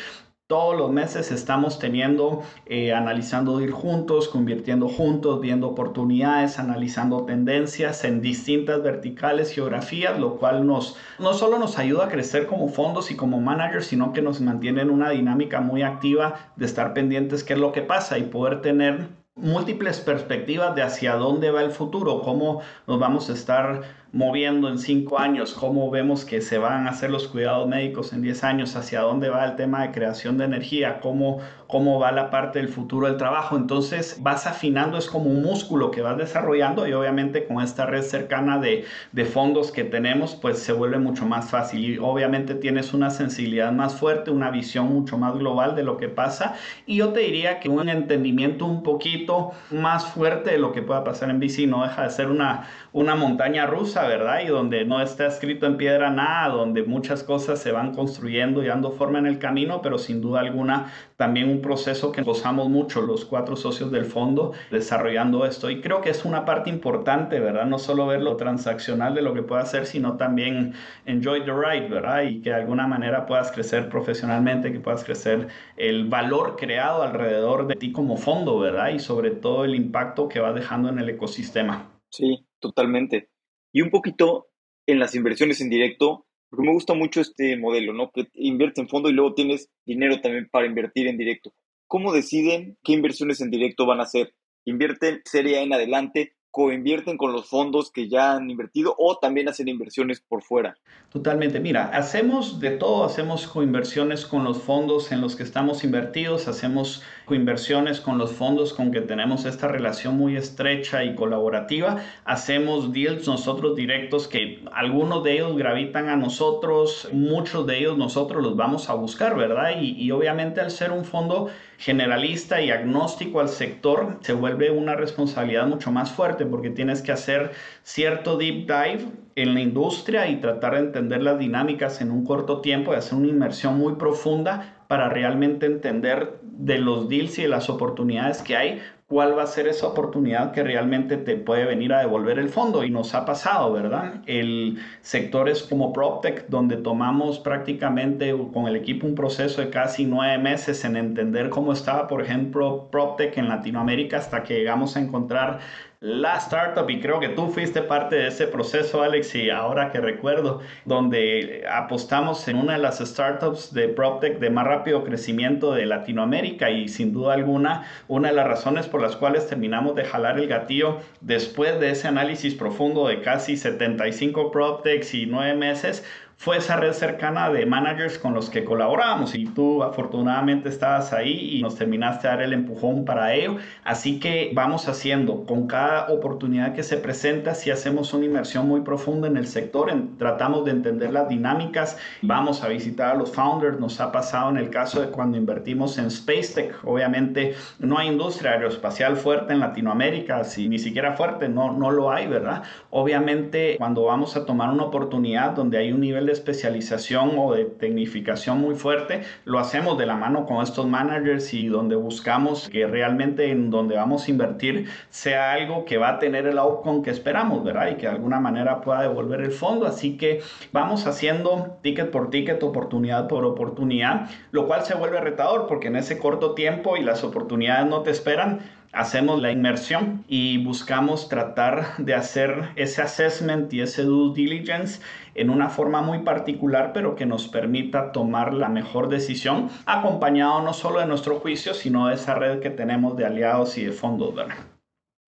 todos los meses estamos teniendo, eh, analizando ir juntos, convirtiendo juntos, viendo oportunidades, analizando tendencias en distintas verticales, geografías, lo cual nos, no solo nos ayuda a crecer como fondos y como managers, sino que nos mantiene en una dinámica muy activa de estar pendientes qué es lo que pasa y poder tener múltiples perspectivas de hacia dónde va el futuro, cómo nos vamos a estar moviendo en cinco años, cómo vemos que se van a hacer los cuidados médicos en diez años, hacia dónde va el tema de creación de energía, cómo, cómo va la parte del futuro del trabajo. Entonces vas afinando, es como un músculo que vas desarrollando y obviamente con esta red cercana de, de fondos que tenemos, pues se vuelve mucho más fácil y obviamente tienes una sensibilidad más fuerte, una visión mucho más global de lo que pasa y yo te diría que un entendimiento un poquito más fuerte de lo que pueda pasar en bici no deja de ser una, una montaña rusa ¿verdad? Y donde no está escrito en piedra nada, donde muchas cosas se van construyendo y dando forma en el camino, pero sin duda alguna también un proceso que gozamos mucho los cuatro socios del fondo desarrollando esto. Y creo que es una parte importante, ¿verdad? No solo ver lo transaccional de lo que puede hacer, sino también enjoy the ride, ¿verdad? Y que de alguna manera puedas crecer profesionalmente, que puedas crecer el valor creado alrededor de ti como fondo, ¿verdad? Y sobre todo el impacto que va dejando en el ecosistema. Sí, totalmente y un poquito en las inversiones en directo, porque me gusta mucho este modelo, ¿no? Que invierte en fondo y luego tienes dinero también para invertir en directo. ¿Cómo deciden qué inversiones en directo van a hacer? ¿Invierten serie en adelante coinvierten con los fondos que ya han invertido o también hacen inversiones por fuera? Totalmente. Mira, hacemos de todo, hacemos coinversiones con los fondos en los que estamos invertidos, hacemos coinversiones con los fondos con que tenemos esta relación muy estrecha y colaborativa, hacemos deals nosotros directos que algunos de ellos gravitan a nosotros, muchos de ellos nosotros los vamos a buscar, ¿verdad? Y, y obviamente al ser un fondo generalista y agnóstico al sector, se vuelve una responsabilidad mucho más fuerte porque tienes que hacer cierto deep dive en la industria y tratar de entender las dinámicas en un corto tiempo y hacer una inmersión muy profunda para realmente entender de los deals y de las oportunidades que hay, cuál va a ser esa oportunidad que realmente te puede venir a devolver el fondo. Y nos ha pasado, ¿verdad? El sector es como PropTech, donde tomamos prácticamente con el equipo un proceso de casi nueve meses en entender cómo estaba, por ejemplo, PropTech en Latinoamérica hasta que llegamos a encontrar la startup y creo que tú fuiste parte de ese proceso, Alex, y ahora que recuerdo, donde apostamos en una de las startups de PropTech de más rápido crecimiento de Latinoamérica y sin duda alguna una de las razones por las cuales terminamos de jalar el gatillo después de ese análisis profundo de casi 75 PropTechs y nueve meses fue esa red cercana de managers con los que colaboramos y tú afortunadamente estabas ahí y nos terminaste de dar el empujón para ello. Así que vamos haciendo con cada oportunidad que se presenta, si hacemos una inversión muy profunda en el sector, tratamos de entender las dinámicas, vamos a visitar a los founders, nos ha pasado en el caso de cuando invertimos en SpaceTech, obviamente no hay industria aeroespacial fuerte en Latinoamérica, si ni siquiera fuerte, no, no lo hay, ¿verdad? Obviamente cuando vamos a tomar una oportunidad donde hay un nivel de especialización o de tecnificación muy fuerte, lo hacemos de la mano con estos managers y donde buscamos que realmente en donde vamos a invertir sea algo que va a tener el outcome que esperamos, ¿verdad? Y que de alguna manera pueda devolver el fondo. Así que vamos haciendo ticket por ticket, oportunidad por oportunidad, lo cual se vuelve retador porque en ese corto tiempo y las oportunidades no te esperan, hacemos la inmersión y buscamos tratar de hacer ese assessment y ese due diligence en una forma muy particular, pero que nos permita tomar la mejor decisión, acompañado no solo de nuestro juicio, sino de esa red que tenemos de aliados y de fondos, ¿verdad?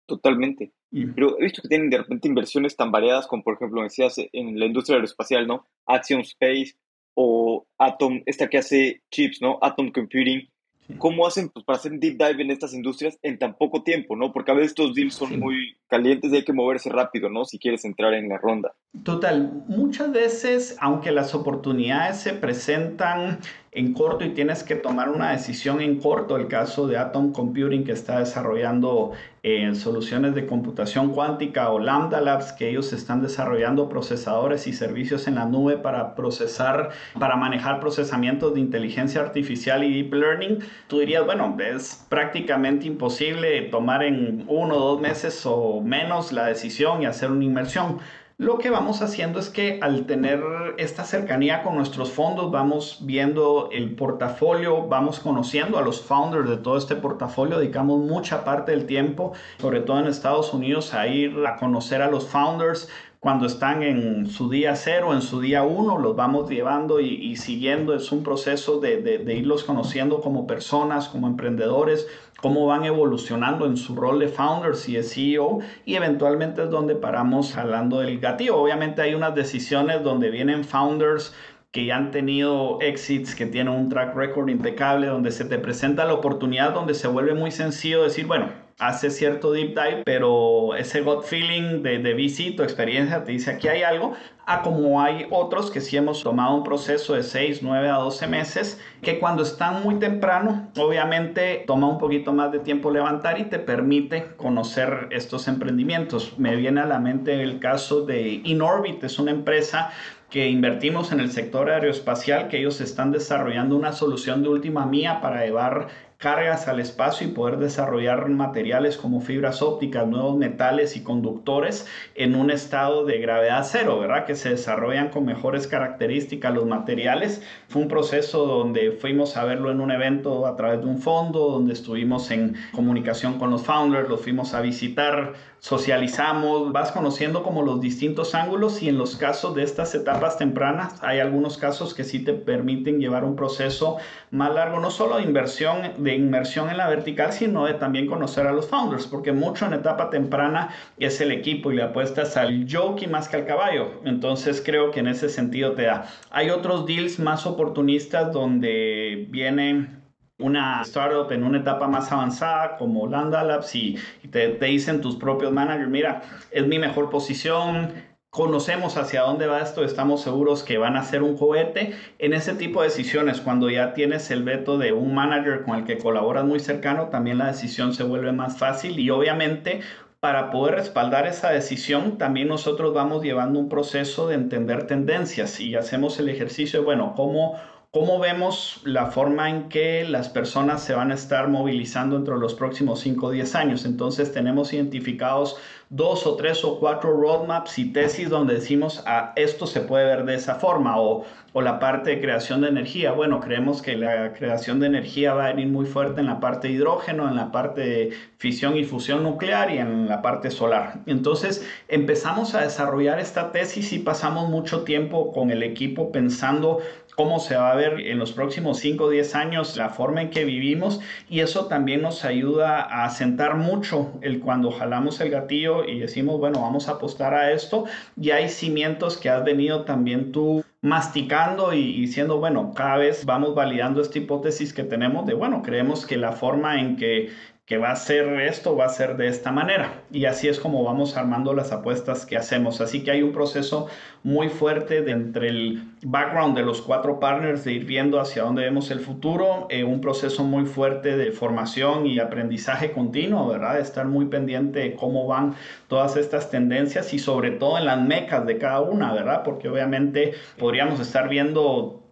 Totalmente. Pero he visto que tienen de repente inversiones tan variadas como, por ejemplo, decías en la industria aeroespacial, ¿no? Axiom Space o Atom, esta que hace chips, ¿no? Atom Computing. ¿Cómo hacen pues, para hacer un deep dive en estas industrias en tan poco tiempo, no? Porque a veces estos deals son muy calientes y hay que moverse rápido, ¿no? Si quieres entrar en la ronda. Total, muchas veces, aunque las oportunidades se presentan en corto y tienes que tomar una decisión en corto, el caso de Atom Computing que está desarrollando en soluciones de computación cuántica o Lambda Labs, que ellos están desarrollando procesadores y servicios en la nube para procesar, para manejar procesamientos de inteligencia artificial y deep learning, tú dirías, bueno, es prácticamente imposible tomar en uno o dos meses o menos la decisión y hacer una inversión. Lo que vamos haciendo es que al tener esta cercanía con nuestros fondos, vamos viendo el portafolio, vamos conociendo a los founders de todo este portafolio, dedicamos mucha parte del tiempo, sobre todo en Estados Unidos, a ir a conocer a los founders, cuando están en su día cero, en su día uno, los vamos llevando y, siguiendo. Es un proceso de, de, irlos conociendo como personas, como emprendedores, cómo van evolucionando en su rol de founders y de CEO y eventualmente es donde paramos hablando del gatillo. Obviamente hay unas decisiones donde vienen founders que ya han tenido exits, que tienen un track record impecable, donde se te presenta la oportunidad, donde se vuelve muy sencillo decir, bueno, hace cierto deep dive, pero ese gut feeling de, de VC, tu experiencia, te dice aquí hay algo, a como hay otros que sí hemos tomado un proceso de 6, 9 a 12 meses, que cuando están muy temprano, obviamente toma un poquito más de tiempo levantar y te permite conocer estos emprendimientos. Me viene a la mente el caso de Inorbit, es una empresa que invertimos en el sector aeroespacial, que ellos están desarrollando una solución de última mía para llevar cargas al espacio y poder desarrollar materiales como fibras ópticas, nuevos metales y conductores en un estado de gravedad cero, ¿verdad? Que se desarrollan con mejores características los materiales. Fue un proceso donde fuimos a verlo en un evento a través de un fondo, donde estuvimos en comunicación con los founders, los fuimos a visitar, socializamos, vas conociendo como los distintos ángulos y en los casos de estas etapas tempranas hay algunos casos que sí te permiten llevar un proceso más largo, no solo de inversión, de inmersión en la vertical, sino de también conocer a los founders, porque mucho en etapa temprana es el equipo y le apuestas al jockey más que al caballo. Entonces creo que en ese sentido te da. Hay otros deals más oportunistas donde viene una startup en una etapa más avanzada como Lambda Labs y, te, te, dicen tus propios managers, mira, es mi mejor posición, conocemos hacia dónde va esto, estamos seguros que van a ser un cohete. En ese tipo de decisiones, cuando ya tienes el veto de un manager con el que colaboras muy cercano, también la decisión se vuelve más fácil y obviamente para poder respaldar esa decisión, también nosotros vamos llevando un proceso de entender tendencias y hacemos el ejercicio de, bueno, cómo ¿Cómo vemos la forma en que las personas se van a estar movilizando entre los próximos 5 o 10 años? Entonces tenemos identificados dos o tres o cuatro roadmaps y tesis donde decimos, ah, esto se puede ver de esa forma o, o la parte de creación de energía. Bueno, creemos que la creación de energía va a venir muy fuerte en la parte de hidrógeno, en la parte de fisión y fusión nuclear y en la parte solar. Entonces empezamos a desarrollar esta tesis y pasamos mucho tiempo con el equipo pensando cómo se va a ver en los próximos 5 o 10 años la forma en que vivimos y eso también nos ayuda a asentar mucho el cuando jalamos el gatillo y decimos, bueno, vamos a apostar a esto, y hay cimientos que has venido también tú masticando y diciendo, bueno, cada vez vamos validando esta hipótesis que tenemos de, bueno, creemos que la forma en que que va a ser esto, va a ser de esta manera. Y así es como vamos armando las apuestas que hacemos. Así que hay un proceso muy fuerte de entre el background de los cuatro partners de ir viendo hacia dónde vemos el futuro, eh, un proceso muy fuerte de formación y aprendizaje continuo, ¿verdad? De estar muy pendiente de cómo van todas estas tendencias y sobre todo en las mecas de cada una, ¿verdad? Porque obviamente podríamos estar viendo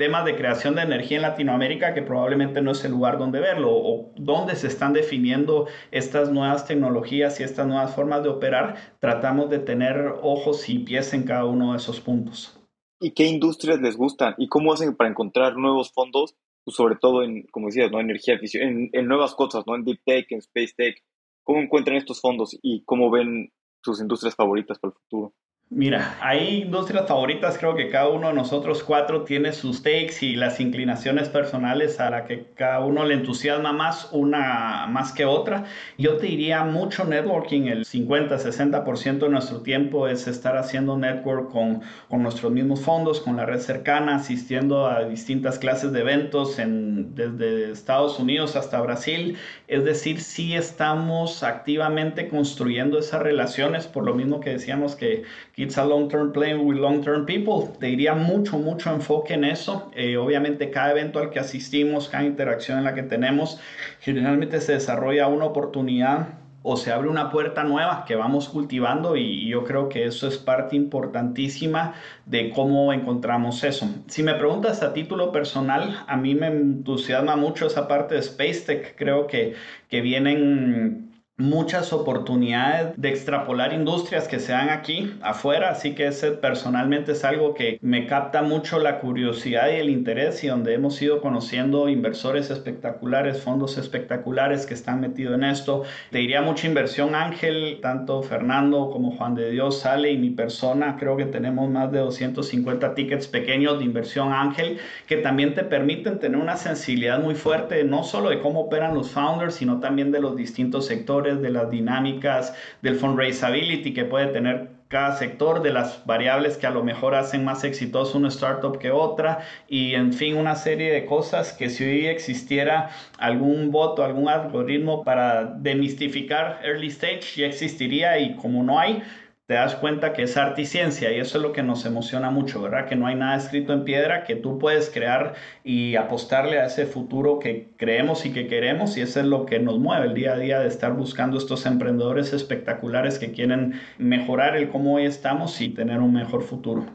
temas de creación de energía en Latinoamérica que probablemente no es el lugar donde verlo o dónde se están definiendo estas nuevas tecnologías y estas nuevas formas de operar, tratamos de tener ojos y pies en cada uno de esos puntos. ¿Y qué industrias les gustan? ¿Y cómo hacen para encontrar nuevos fondos? Pues sobre todo en, como decías, ¿no? energía en, en nuevas cosas, ¿no? En Deep Tech, en Space Tech. ¿Cómo encuentran estos fondos y cómo ven sus industrias favoritas para el futuro? Mira, hay industrias favoritas, creo que cada uno de nosotros cuatro tiene sus takes y las inclinaciones personales a la que cada uno le entusiasma más una más que otra. Yo te diría mucho networking, el 50-60% de nuestro tiempo es estar haciendo network con, con, nuestros mismos fondos, con la red cercana, asistiendo a distintas clases de eventos en, desde Estados Unidos hasta Brasil. Es decir, sí estamos activamente construyendo esas relaciones, por lo mismo que decíamos que It's a long-term play with long-term people. Te diría mucho, mucho enfoque en eso. Eh, obviamente cada evento al que asistimos, cada interacción en la que tenemos, generalmente se desarrolla una oportunidad o se abre una puerta nueva que vamos cultivando y yo creo que eso es parte importantísima de cómo encontramos eso. Si me preguntas a título personal, a mí me entusiasma mucho esa parte de Space Tech. Creo que, que vienen muchas oportunidades de extrapolar industrias que se dan aquí afuera, así que ese personalmente es algo que me capta mucho la curiosidad y el interés y donde hemos ido conociendo inversores espectaculares, fondos espectaculares que están metidos en esto. Te diría mucha inversión Ángel, tanto Fernando como Juan de Dios sale y mi persona, creo que tenemos más de 250 tickets pequeños de inversión Ángel que también te permiten tener una sensibilidad muy fuerte no solo de cómo operan los founders, sino también de los distintos sectores de las dinámicas del fundraisability que puede tener cada sector, de las variables que a lo mejor hacen más exitoso una startup que otra y en fin una serie de cosas que si hoy existiera algún voto, algún algoritmo para demistificar early stage ya existiría y como no hay, te das cuenta que es arte y ciencia y eso es lo que nos emociona mucho, ¿verdad? Que no hay nada escrito en piedra, que tú puedes crear y apostarle a ese futuro que creemos y que queremos y eso es lo que nos mueve el día a día de estar buscando estos emprendedores espectaculares que quieren mejorar el cómo hoy estamos y tener un mejor futuro.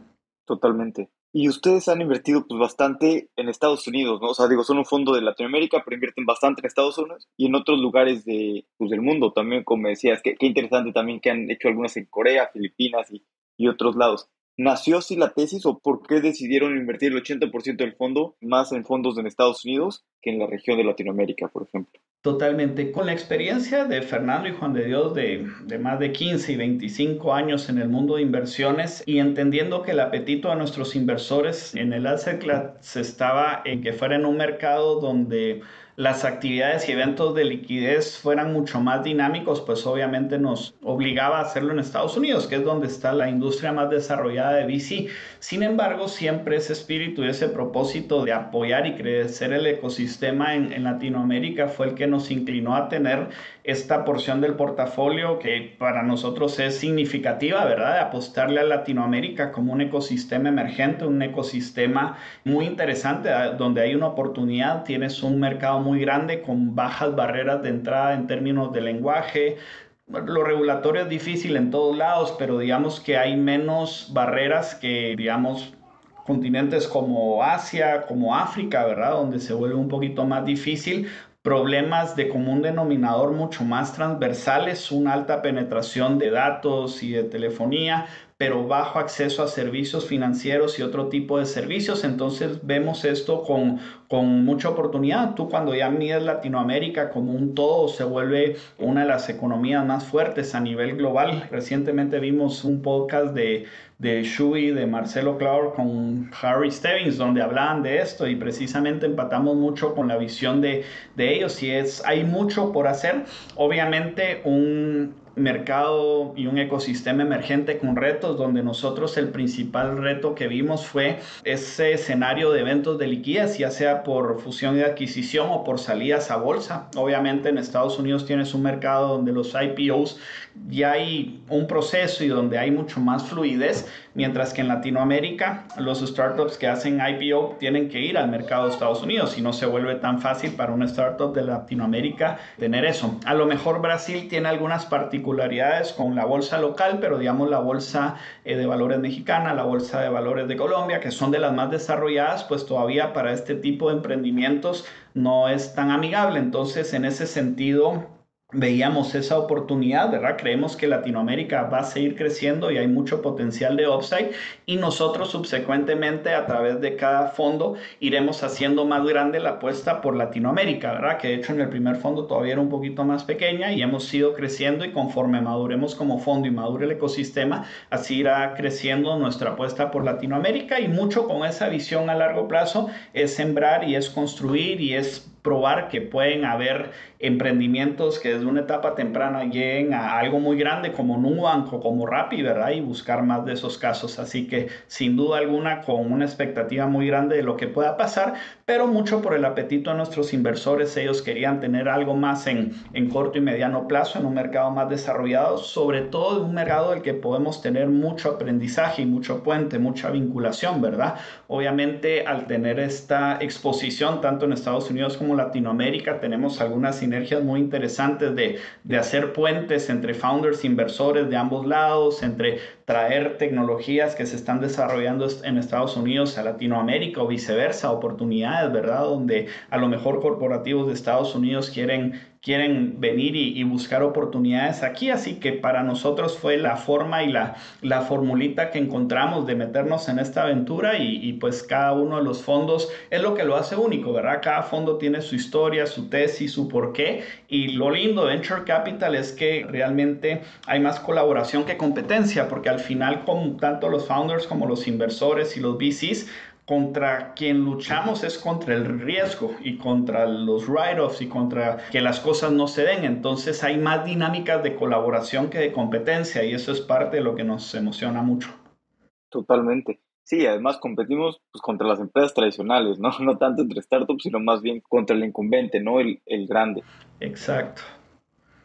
Totalmente. Y ustedes han invertido pues bastante en Estados Unidos, ¿no? O sea, digo, son un fondo de Latinoamérica, pero invierten bastante en Estados Unidos y en otros lugares de, pues, del mundo también, como decías. Qué, interesante también que han hecho algunas en Corea, Filipinas y, y otros lados. ¿Nació así la tesis o por qué decidieron invertir el 80% del fondo más en fondos en Estados Unidos que en la región de Latinoamérica, por ejemplo? Totalmente. Con la experiencia de Fernando y Juan de Dios de, de, más de 15 y 25 años en el mundo de inversiones y entendiendo que el apetito de nuestros inversores en el asset class estaba en que fuera en un mercado donde las actividades y eventos de liquidez fueran mucho más dinámicos, pues obviamente nos obligaba a hacerlo en Estados Unidos, que es donde está la industria más desarrollada de VC. Sin embargo, siempre ese espíritu y ese propósito de apoyar y crecer el ecosistema en, en Latinoamérica fue el que nos inclinó a tener esta porción del portafolio que para nosotros es significativa, ¿verdad? De apostarle a Latinoamérica como un ecosistema emergente, un ecosistema muy interesante, donde hay una oportunidad, tienes un mercado muy grande con bajas barreras de entrada en términos de lenguaje. Lo regulatorio es difícil en todos lados, pero digamos que hay menos barreras que, digamos, continentes como Asia, como África, ¿verdad? Donde se vuelve un poquito más difícil. Problemas de común denominador mucho más transversales, una alta penetración de datos y de telefonía, pero bajo acceso a servicios financieros y otro tipo de servicios. Entonces vemos esto con, con mucha oportunidad. Tú cuando ya mides Latinoamérica como un todo, se vuelve una de las economías más fuertes a nivel global. Recientemente vimos un podcast de, de Shui, de Marcelo Claur con Harry Stebbins, donde hablaban de esto y precisamente empatamos mucho con la visión de, de ellos y es, hay mucho por hacer. Obviamente un mercado y un ecosistema emergente con retos, donde nosotros el principal reto que vimos fue ese escenario de eventos de liquidez, ya sea por fusión y adquisición o por salidas a bolsa. Obviamente en Estados Unidos tienes un mercado donde los IPOs ya hay un proceso y donde hay mucho más fluidez, mientras que en Latinoamérica los startups que hacen IPO tienen que ir al mercado de Estados Unidos y no se vuelve tan fácil para una startup de Latinoamérica tener eso. A lo mejor Brasil tiene algunas particularidades con la bolsa local, pero digamos la bolsa eh, de valores mexicana, la bolsa de valores de Colombia, que son de las más desarrolladas, pues todavía para este tipo de emprendimientos no es tan amigable. Entonces, en ese sentido, veíamos esa oportunidad, ¿verdad? Creemos que Latinoamérica va a seguir creciendo y hay mucho potencial de upside y nosotros subsecuentemente a través de cada fondo iremos haciendo más grande la apuesta por Latinoamérica, ¿verdad? Que de hecho en el primer fondo todavía era un poquito más pequeña y hemos ido creciendo y conforme maduremos como fondo y madure el ecosistema, así irá creciendo nuestra apuesta por Latinoamérica y mucho con esa visión a largo plazo es sembrar y es construir y es probar que pueden haber emprendimientos que desde una etapa temprana lleguen a algo muy grande como Nubank o como Rappi, ¿verdad? Y buscar más de esos casos. Así que sin duda alguna con una expectativa muy grande de lo que pueda pasar, pero mucho por el apetito de nuestros inversores. Ellos querían tener algo más en, en corto y mediano plazo, en un mercado más desarrollado, sobre todo en un mercado del que podemos tener mucho aprendizaje y mucho puente, mucha vinculación, ¿verdad? Obviamente al tener esta exposición tanto en Estados Unidos como Latinoamérica tenemos algunas sinergias muy interesantes de, de hacer puentes entre founders, inversores de ambos lados, entre traer tecnologías que se están desarrollando en Estados Unidos a Latinoamérica o viceversa, oportunidades, ¿verdad? Donde a lo mejor corporativos de Estados Unidos quieren, quieren venir y, buscar oportunidades aquí. Así que para nosotros fue la forma y la, formulita que encontramos de meternos en esta aventura y, y pues cada uno de los fondos es lo que lo hace único, ¿verdad? Cada fondo tiene su historia, su tesis, su porqué y lo lindo de Venture Capital es que realmente hay más colaboración que competencia porque al final, como tanto los founders como los inversores y los VCs, contra quien luchamos es contra el riesgo y contra los write-offs y contra que las cosas no se den. Entonces hay más dinámicas de colaboración que de competencia y eso es parte de lo que nos emociona mucho. Totalmente. Sí, además competimos pues, contra las empresas tradicionales, ¿no? No tanto entre startups, sino más bien contra el incumbente, ¿no? El, el grande. Exacto.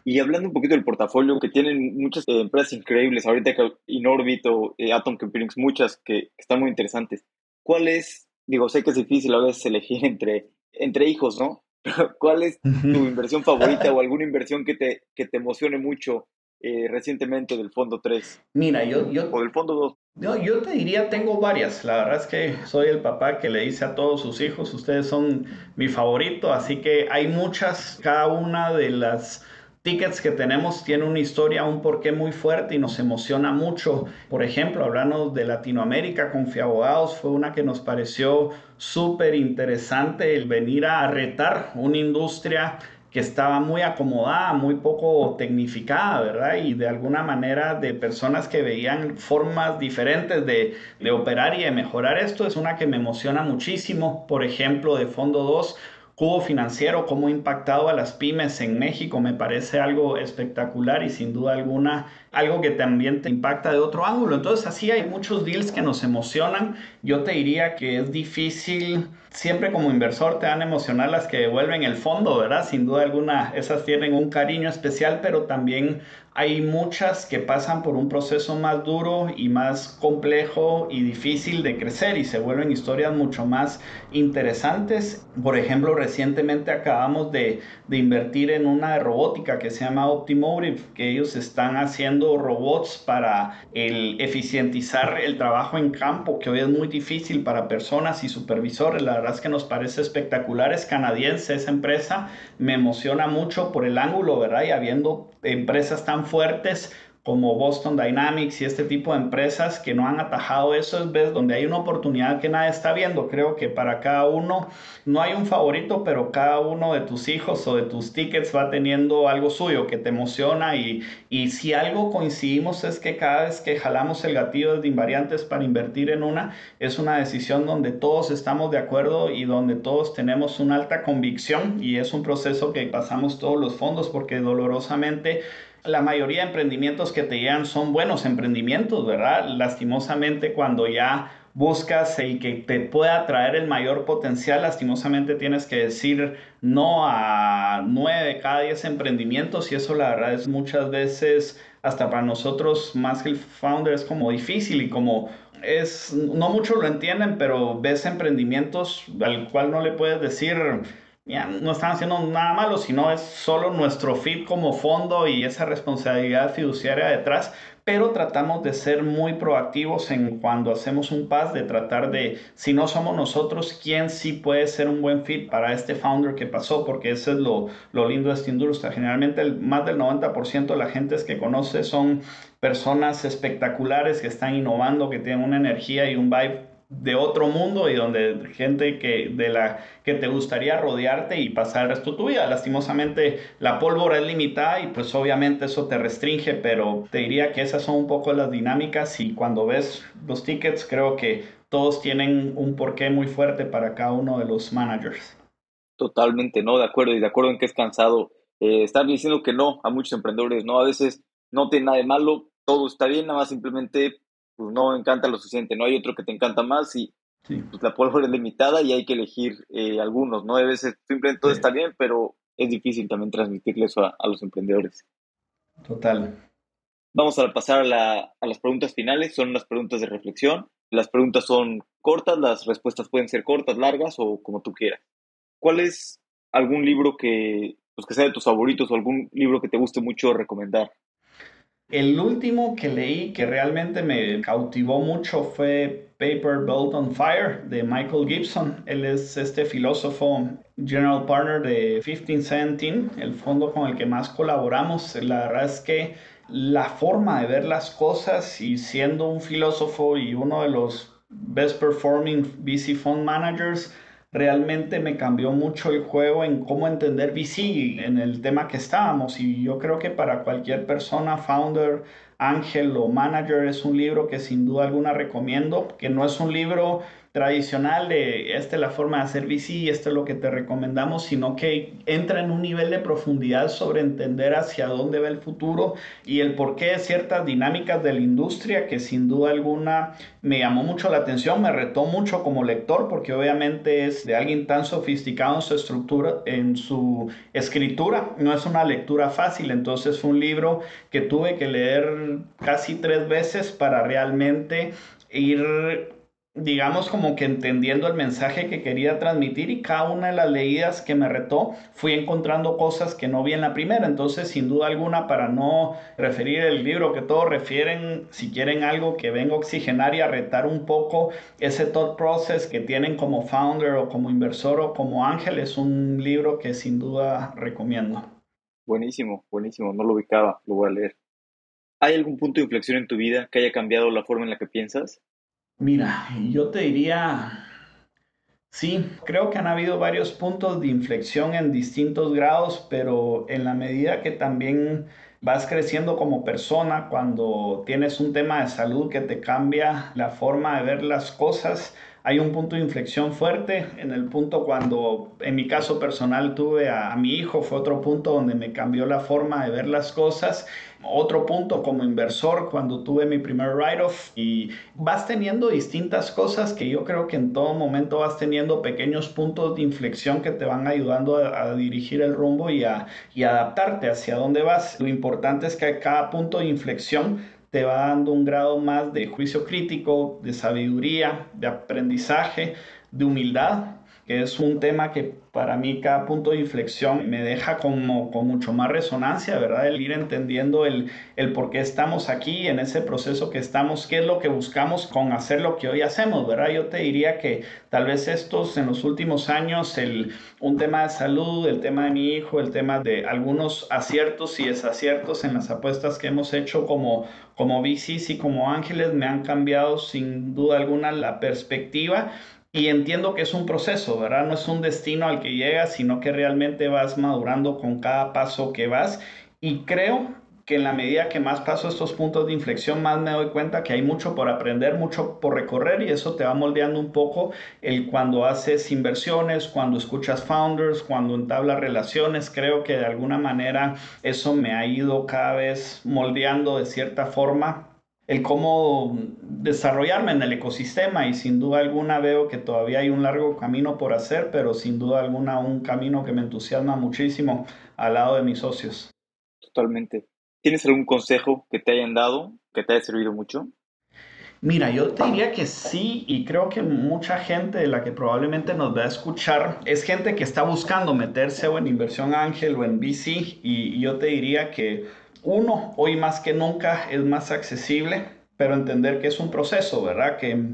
Y hablando un poquito del portafolio, que tienen muchas eh, empresas increíbles, ahorita Inorbit o eh, Atom Computing, muchas que, están muy interesantes. ¿Cuál es, digo, sé que es difícil a veces elegir entre, entre hijos, ¿no? ¿Cuál es tu inversión favorita o alguna inversión que te, que te emocione mucho eh, recientemente del Fondo 3? Mira, yo... yo o del Fondo 2. No, yo te diría, tengo varias. La verdad es que soy el papá que le dice a todos sus hijos, ustedes son mi favorito, así que hay muchas, cada una de las tickets que tenemos tiene una historia, un porqué muy fuerte y nos emociona mucho. Por ejemplo, hablando de Latinoamérica con Fiabogados, fue una que nos pareció súper interesante el venir a retar una industria que estaba muy acomodada, muy poco tecnificada, ¿verdad? Y de alguna manera de personas que veían formas diferentes de, de operar y de mejorar esto, es una que me emociona muchísimo. Por ejemplo, de Fondo 2 cubo financiero, cómo ha impactado a las pymes en México, me parece algo espectacular y sin duda alguna algo que también te impacta de otro ángulo. Entonces así hay muchos deals que nos emocionan. Yo te diría que es difícil, siempre como inversor te van a emocionar las que devuelven el fondo, ¿verdad? Sin duda alguna, esas tienen un cariño especial, pero también hay muchas que pasan por un proceso más duro y más complejo y difícil de crecer y se vuelven historias mucho más interesantes. Por ejemplo, recientemente acabamos de, de invertir en una de robótica que se llama Optimotive, que ellos están haciendo robots para el eficientizar el trabajo en campo, que hoy es muy difícil para personas y supervisores. La verdad es que nos parece espectacular. Es canadiense esa empresa. Me emociona mucho por el ángulo, ¿verdad? Y habiendo empresas tan fuertes como Boston Dynamics y este tipo de empresas que no han atajado eso es donde hay una oportunidad que nadie está viendo. Creo que para cada uno no hay un favorito, pero cada uno de tus hijos o de tus tickets va teniendo algo suyo que te emociona y, y si algo coincidimos es que cada vez que jalamos el gatillo de invariantes para invertir en una, es una decisión donde todos estamos de acuerdo y donde todos tenemos una alta convicción y es un proceso que pasamos todos los fondos porque dolorosamente la mayoría de emprendimientos que te llegan son buenos emprendimientos, ¿verdad? Lastimosamente cuando ya buscas el que te pueda traer el mayor potencial, lastimosamente tienes que decir no a nueve de cada diez emprendimientos y eso la verdad es muchas veces hasta para nosotros más que el founder es como difícil y como es, no muchos lo entienden, pero ves emprendimientos al cual no le puedes decir no están haciendo nada malo, sino es solo nuestro fit como fondo y esa responsabilidad fiduciaria detrás, pero tratamos de ser muy proactivos en cuando hacemos un pass, de tratar de, si no somos nosotros, quién sí puede ser un buen fit para este founder que pasó, porque eso es lo, lo lindo de esta industria. Generalmente el, más del 90% de la gente que conoce son personas espectaculares que están innovando, que tienen una energía y un vibe de otro mundo y donde gente que, de la, que te gustaría rodearte y pasar el resto de tu vida. Lastimosamente la pólvora es limitada y pues obviamente eso te restringe, pero te diría que esas son un poco las dinámicas y cuando ves los tickets creo que todos tienen un porqué muy fuerte para cada uno de los managers. Totalmente, ¿no? De acuerdo y de acuerdo en que es cansado eh, estar diciendo que no a muchos emprendedores, ¿no? A veces no tiene nada de malo, todo está bien, nada más simplemente pues no encanta lo suficiente, ¿no? Hay otro que te encanta más y pues, la pólvora es limitada y hay que elegir eh, algunos, ¿no? A veces simplemente todo está bien, pero es difícil también transmitirle eso a, los emprendedores. Total. Vamos a pasar a, las preguntas finales, son las preguntas de reflexión. Las preguntas son cortas, las respuestas pueden ser cortas, largas o como tú quieras. ¿Cuál es algún libro que, pues, que sea de tus favoritos o algún libro que te guste mucho recomendar. El último que leí que realmente me cautivó mucho fue Paper Built on Fire de Michael Gibson. Él es este filósofo general partner de 1517, el fondo con el que más colaboramos. La verdad es que la forma de ver las cosas y siendo un filósofo y uno de los best performing VC fund managers, realmente me cambió mucho el juego en cómo entender VC en el tema que estábamos. Y yo creo que para cualquier persona, founder, ángel o manager, es un libro que sin duda alguna recomiendo, que no es un libro tradicional de esta es la forma de hacer VC esto es lo que te recomendamos, sino que entra en un nivel de profundidad sobre entender hacia dónde va el futuro y el porqué de ciertas dinámicas de la industria que sin duda alguna me llamó mucho la atención, me retó mucho como lector porque obviamente es de alguien tan sofisticado en su estructura, en su escritura, no es una lectura fácil, entonces fue un libro que tuve que leer casi tres veces para realmente ir digamos como que entendiendo el mensaje que quería transmitir y cada una de las leídas que me retó fui encontrando cosas que no vi en la primera. Entonces, sin duda alguna, para no referir el libro que todos refieren, si quieren algo que venga a oxigenar y a retar un poco ese thought process que tienen como founder o como inversor o como ángel, es un libro que sin duda recomiendo. Buenísimo, buenísimo, no lo ubicaba, lo voy a leer. ¿Hay algún punto de inflexión en tu vida que haya cambiado la forma en la que piensas? Mira, yo te diría, sí, creo que han habido varios puntos de inflexión en distintos grados, pero en la medida que también vas creciendo como persona, cuando tienes un tema de salud que te cambia la forma de ver las cosas, hay un punto de inflexión fuerte. En el punto cuando, en mi caso personal, tuve a, mi hijo, fue otro punto donde me cambió la forma de ver las cosas otro punto como inversor cuando tuve mi primer write-off y vas teniendo distintas cosas que yo creo que en todo momento vas teniendo pequeños puntos de inflexión que te van ayudando a, dirigir el rumbo y a adaptarte hacia dónde vas. Lo importante es que cada punto de inflexión te va dando un grado más de juicio crítico, de sabiduría, de aprendizaje, de humildad que es un tema que para mí cada punto de inflexión me deja como con mucho más resonancia, ¿verdad? El ir entendiendo el, el por qué estamos aquí, en ese proceso que estamos, qué es lo que buscamos con hacer lo que hoy hacemos, ¿verdad? Yo te diría que tal vez estos en los últimos años, el, un tema de salud, el tema de mi hijo, el tema de algunos aciertos y desaciertos en las apuestas que hemos hecho como, como y como ángeles me han cambiado sin duda alguna la perspectiva y entiendo que es un proceso, ¿verdad? No es un destino al que llegas, sino que realmente vas madurando con cada paso que vas. Y creo que en la medida que más paso estos puntos de inflexión, más me doy cuenta que hay mucho por aprender, mucho por recorrer y eso te va moldeando un poco el cuando haces inversiones, cuando escuchas founders, cuando entablas relaciones. Creo que de alguna manera eso me ha ido cada vez moldeando de cierta forma el cómo desarrollarme en el ecosistema y sin duda alguna veo que todavía hay un largo camino por hacer, pero sin duda alguna un camino que me entusiasma muchísimo al lado de mis socios. Totalmente. ¿Tienes algún consejo que te hayan dado que te haya servido mucho? Mira, yo te diría que sí y creo que mucha gente de la que probablemente nos va a escuchar es gente que está buscando meterse o en inversión ángel o en VC y yo te diría que uno, hoy más que nunca es más accesible, pero entender que es un proceso, ¿verdad? Que,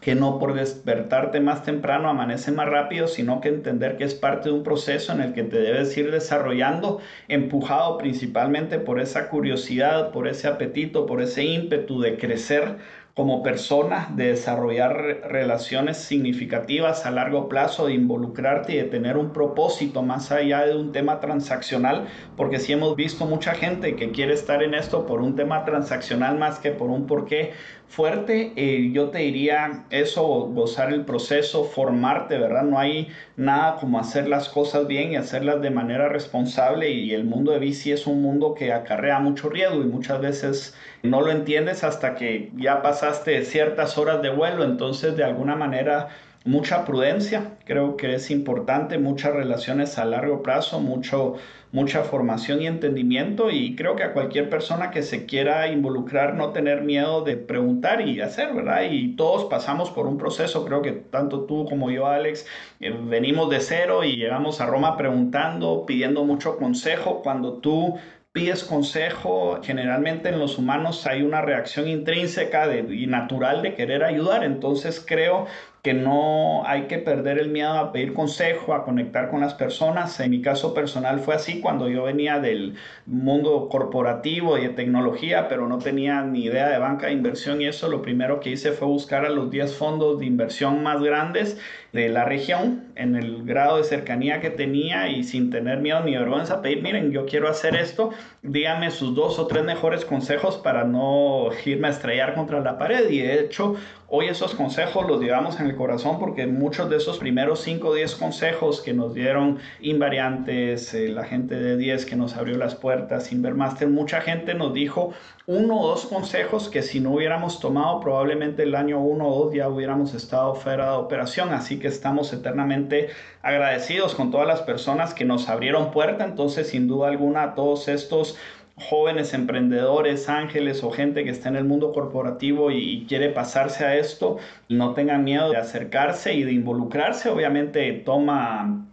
que no por despertarte más temprano amanece más rápido, sino que entender que es parte de un proceso en el que te debes ir desarrollando, empujado principalmente por esa curiosidad, por ese apetito, por ese ímpetu de crecer como persona, de desarrollar relaciones significativas a largo plazo, de involucrarte y de tener un propósito más allá de un tema transaccional, porque si hemos visto mucha gente que quiere estar en esto por un tema transaccional más que por un porqué fuerte, eh, yo te diría eso, gozar el proceso, formarte, ¿verdad? No hay nada como hacer las cosas bien y hacerlas de manera responsable y el mundo de bici es un mundo que acarrea mucho riesgo y muchas veces no lo entiendes hasta que ya pasaste ciertas horas de vuelo, entonces de alguna manera mucha prudencia, creo que es importante, muchas relaciones a largo plazo, mucho, mucha formación y entendimiento y creo que a cualquier persona que se quiera involucrar no tener miedo de preguntar y hacer, ¿verdad? Y todos pasamos por un proceso, creo que tanto tú como yo, Alex, eh, venimos de cero y llegamos a Roma preguntando, pidiendo mucho consejo, cuando tú pides consejo, generalmente en los humanos hay una reacción intrínseca y natural de querer ayudar. Entonces creo que no hay que perder el miedo a pedir consejo, a conectar con las personas. En mi caso personal fue así cuando yo venía del mundo corporativo y de tecnología, pero no tenía ni idea de banca de inversión y eso lo primero que hice fue buscar a los 10 fondos de inversión más grandes de la región en el grado de cercanía que tenía y sin tener miedo ni vergüenza pedir, miren, yo quiero hacer esto, díganme sus dos o tres mejores consejos para no irme a estrellar contra la pared y de hecho Hoy esos consejos los llevamos en el corazón porque muchos de esos primeros 5 o 10 consejos que nos dieron invariantes, eh, la gente de 10 que nos abrió las puertas, Invermaster, mucha gente nos dijo uno o dos consejos que si no hubiéramos tomado probablemente el año 1 o 2 ya hubiéramos estado fuera de operación. Así que estamos eternamente agradecidos con todas las personas que nos abrieron puerta. Entonces, sin duda alguna, todos estos jóvenes emprendedores, ángeles o gente que está en el mundo corporativo y, quiere pasarse a esto, no tengan miedo de acercarse y de involucrarse. Obviamente toma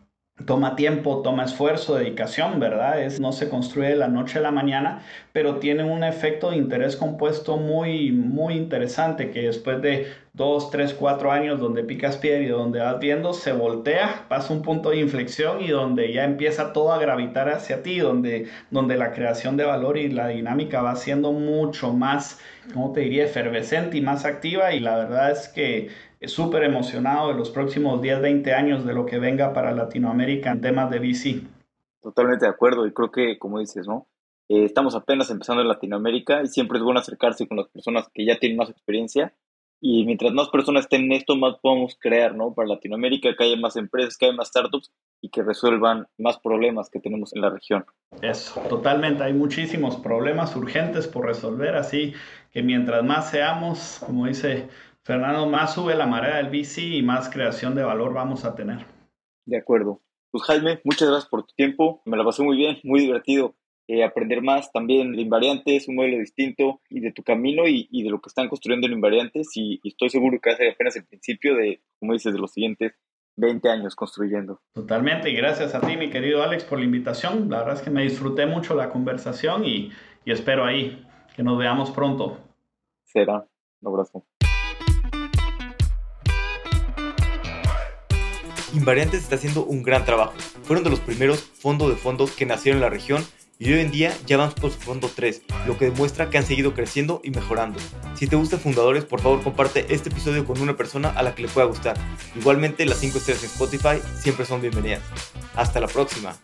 toma tiempo, toma esfuerzo, dedicación, ¿verdad? Es, no se construye de la noche a la mañana, pero tiene un efecto de interés compuesto muy, muy interesante que después de dos, tres, cuatro años donde picas piedra y donde vas viendo, se voltea, pasa un punto de inflexión y donde ya empieza todo a gravitar hacia ti, donde, donde la creación de valor y la dinámica va siendo mucho más, ¿cómo te diría?, efervescente y más activa y la verdad es que súper emocionado de los próximos 10, 20 años de lo que venga para Latinoamérica en temas de VC. Totalmente de acuerdo y creo que, como dices, ¿no? Eh, estamos apenas empezando en Latinoamérica y siempre es bueno acercarse con las personas que ya tienen más experiencia y mientras más personas estén en esto, más podemos crear, ¿no? Para Latinoamérica, que haya más empresas, que haya más startups y que resuelvan más problemas que tenemos en la región. Eso, totalmente. Hay muchísimos problemas urgentes por resolver, así que mientras más seamos, como dice Fernando, más sube la marea del VC y más creación de valor vamos a tener. De acuerdo. Pues Jaime, muchas gracias por tu tiempo. Me la pasé muy bien, muy divertido. Eh, aprender más también de Invariantes, un modelo distinto y de tu camino y, de lo que están construyendo en Invariantes. Y, estoy seguro que hace apenas el principio de, como dices, de los siguientes 20 años construyendo. Totalmente, y gracias a ti, mi querido Alex, por la invitación. La verdad es que me disfruté mucho la conversación y, y espero ahí que nos veamos pronto. Será. Un abrazo. Invariantes está haciendo un gran trabajo. Fueron de los primeros fondos de fondos que nacieron en la región y hoy en día ya vamos por su fondo 3, lo que demuestra que han seguido creciendo y mejorando. Si te gusta Fundadores, por favor comparte este episodio con una persona a la que le pueda gustar. Igualmente las 5 estrellas en Spotify siempre son bienvenidas. Hasta la próxima.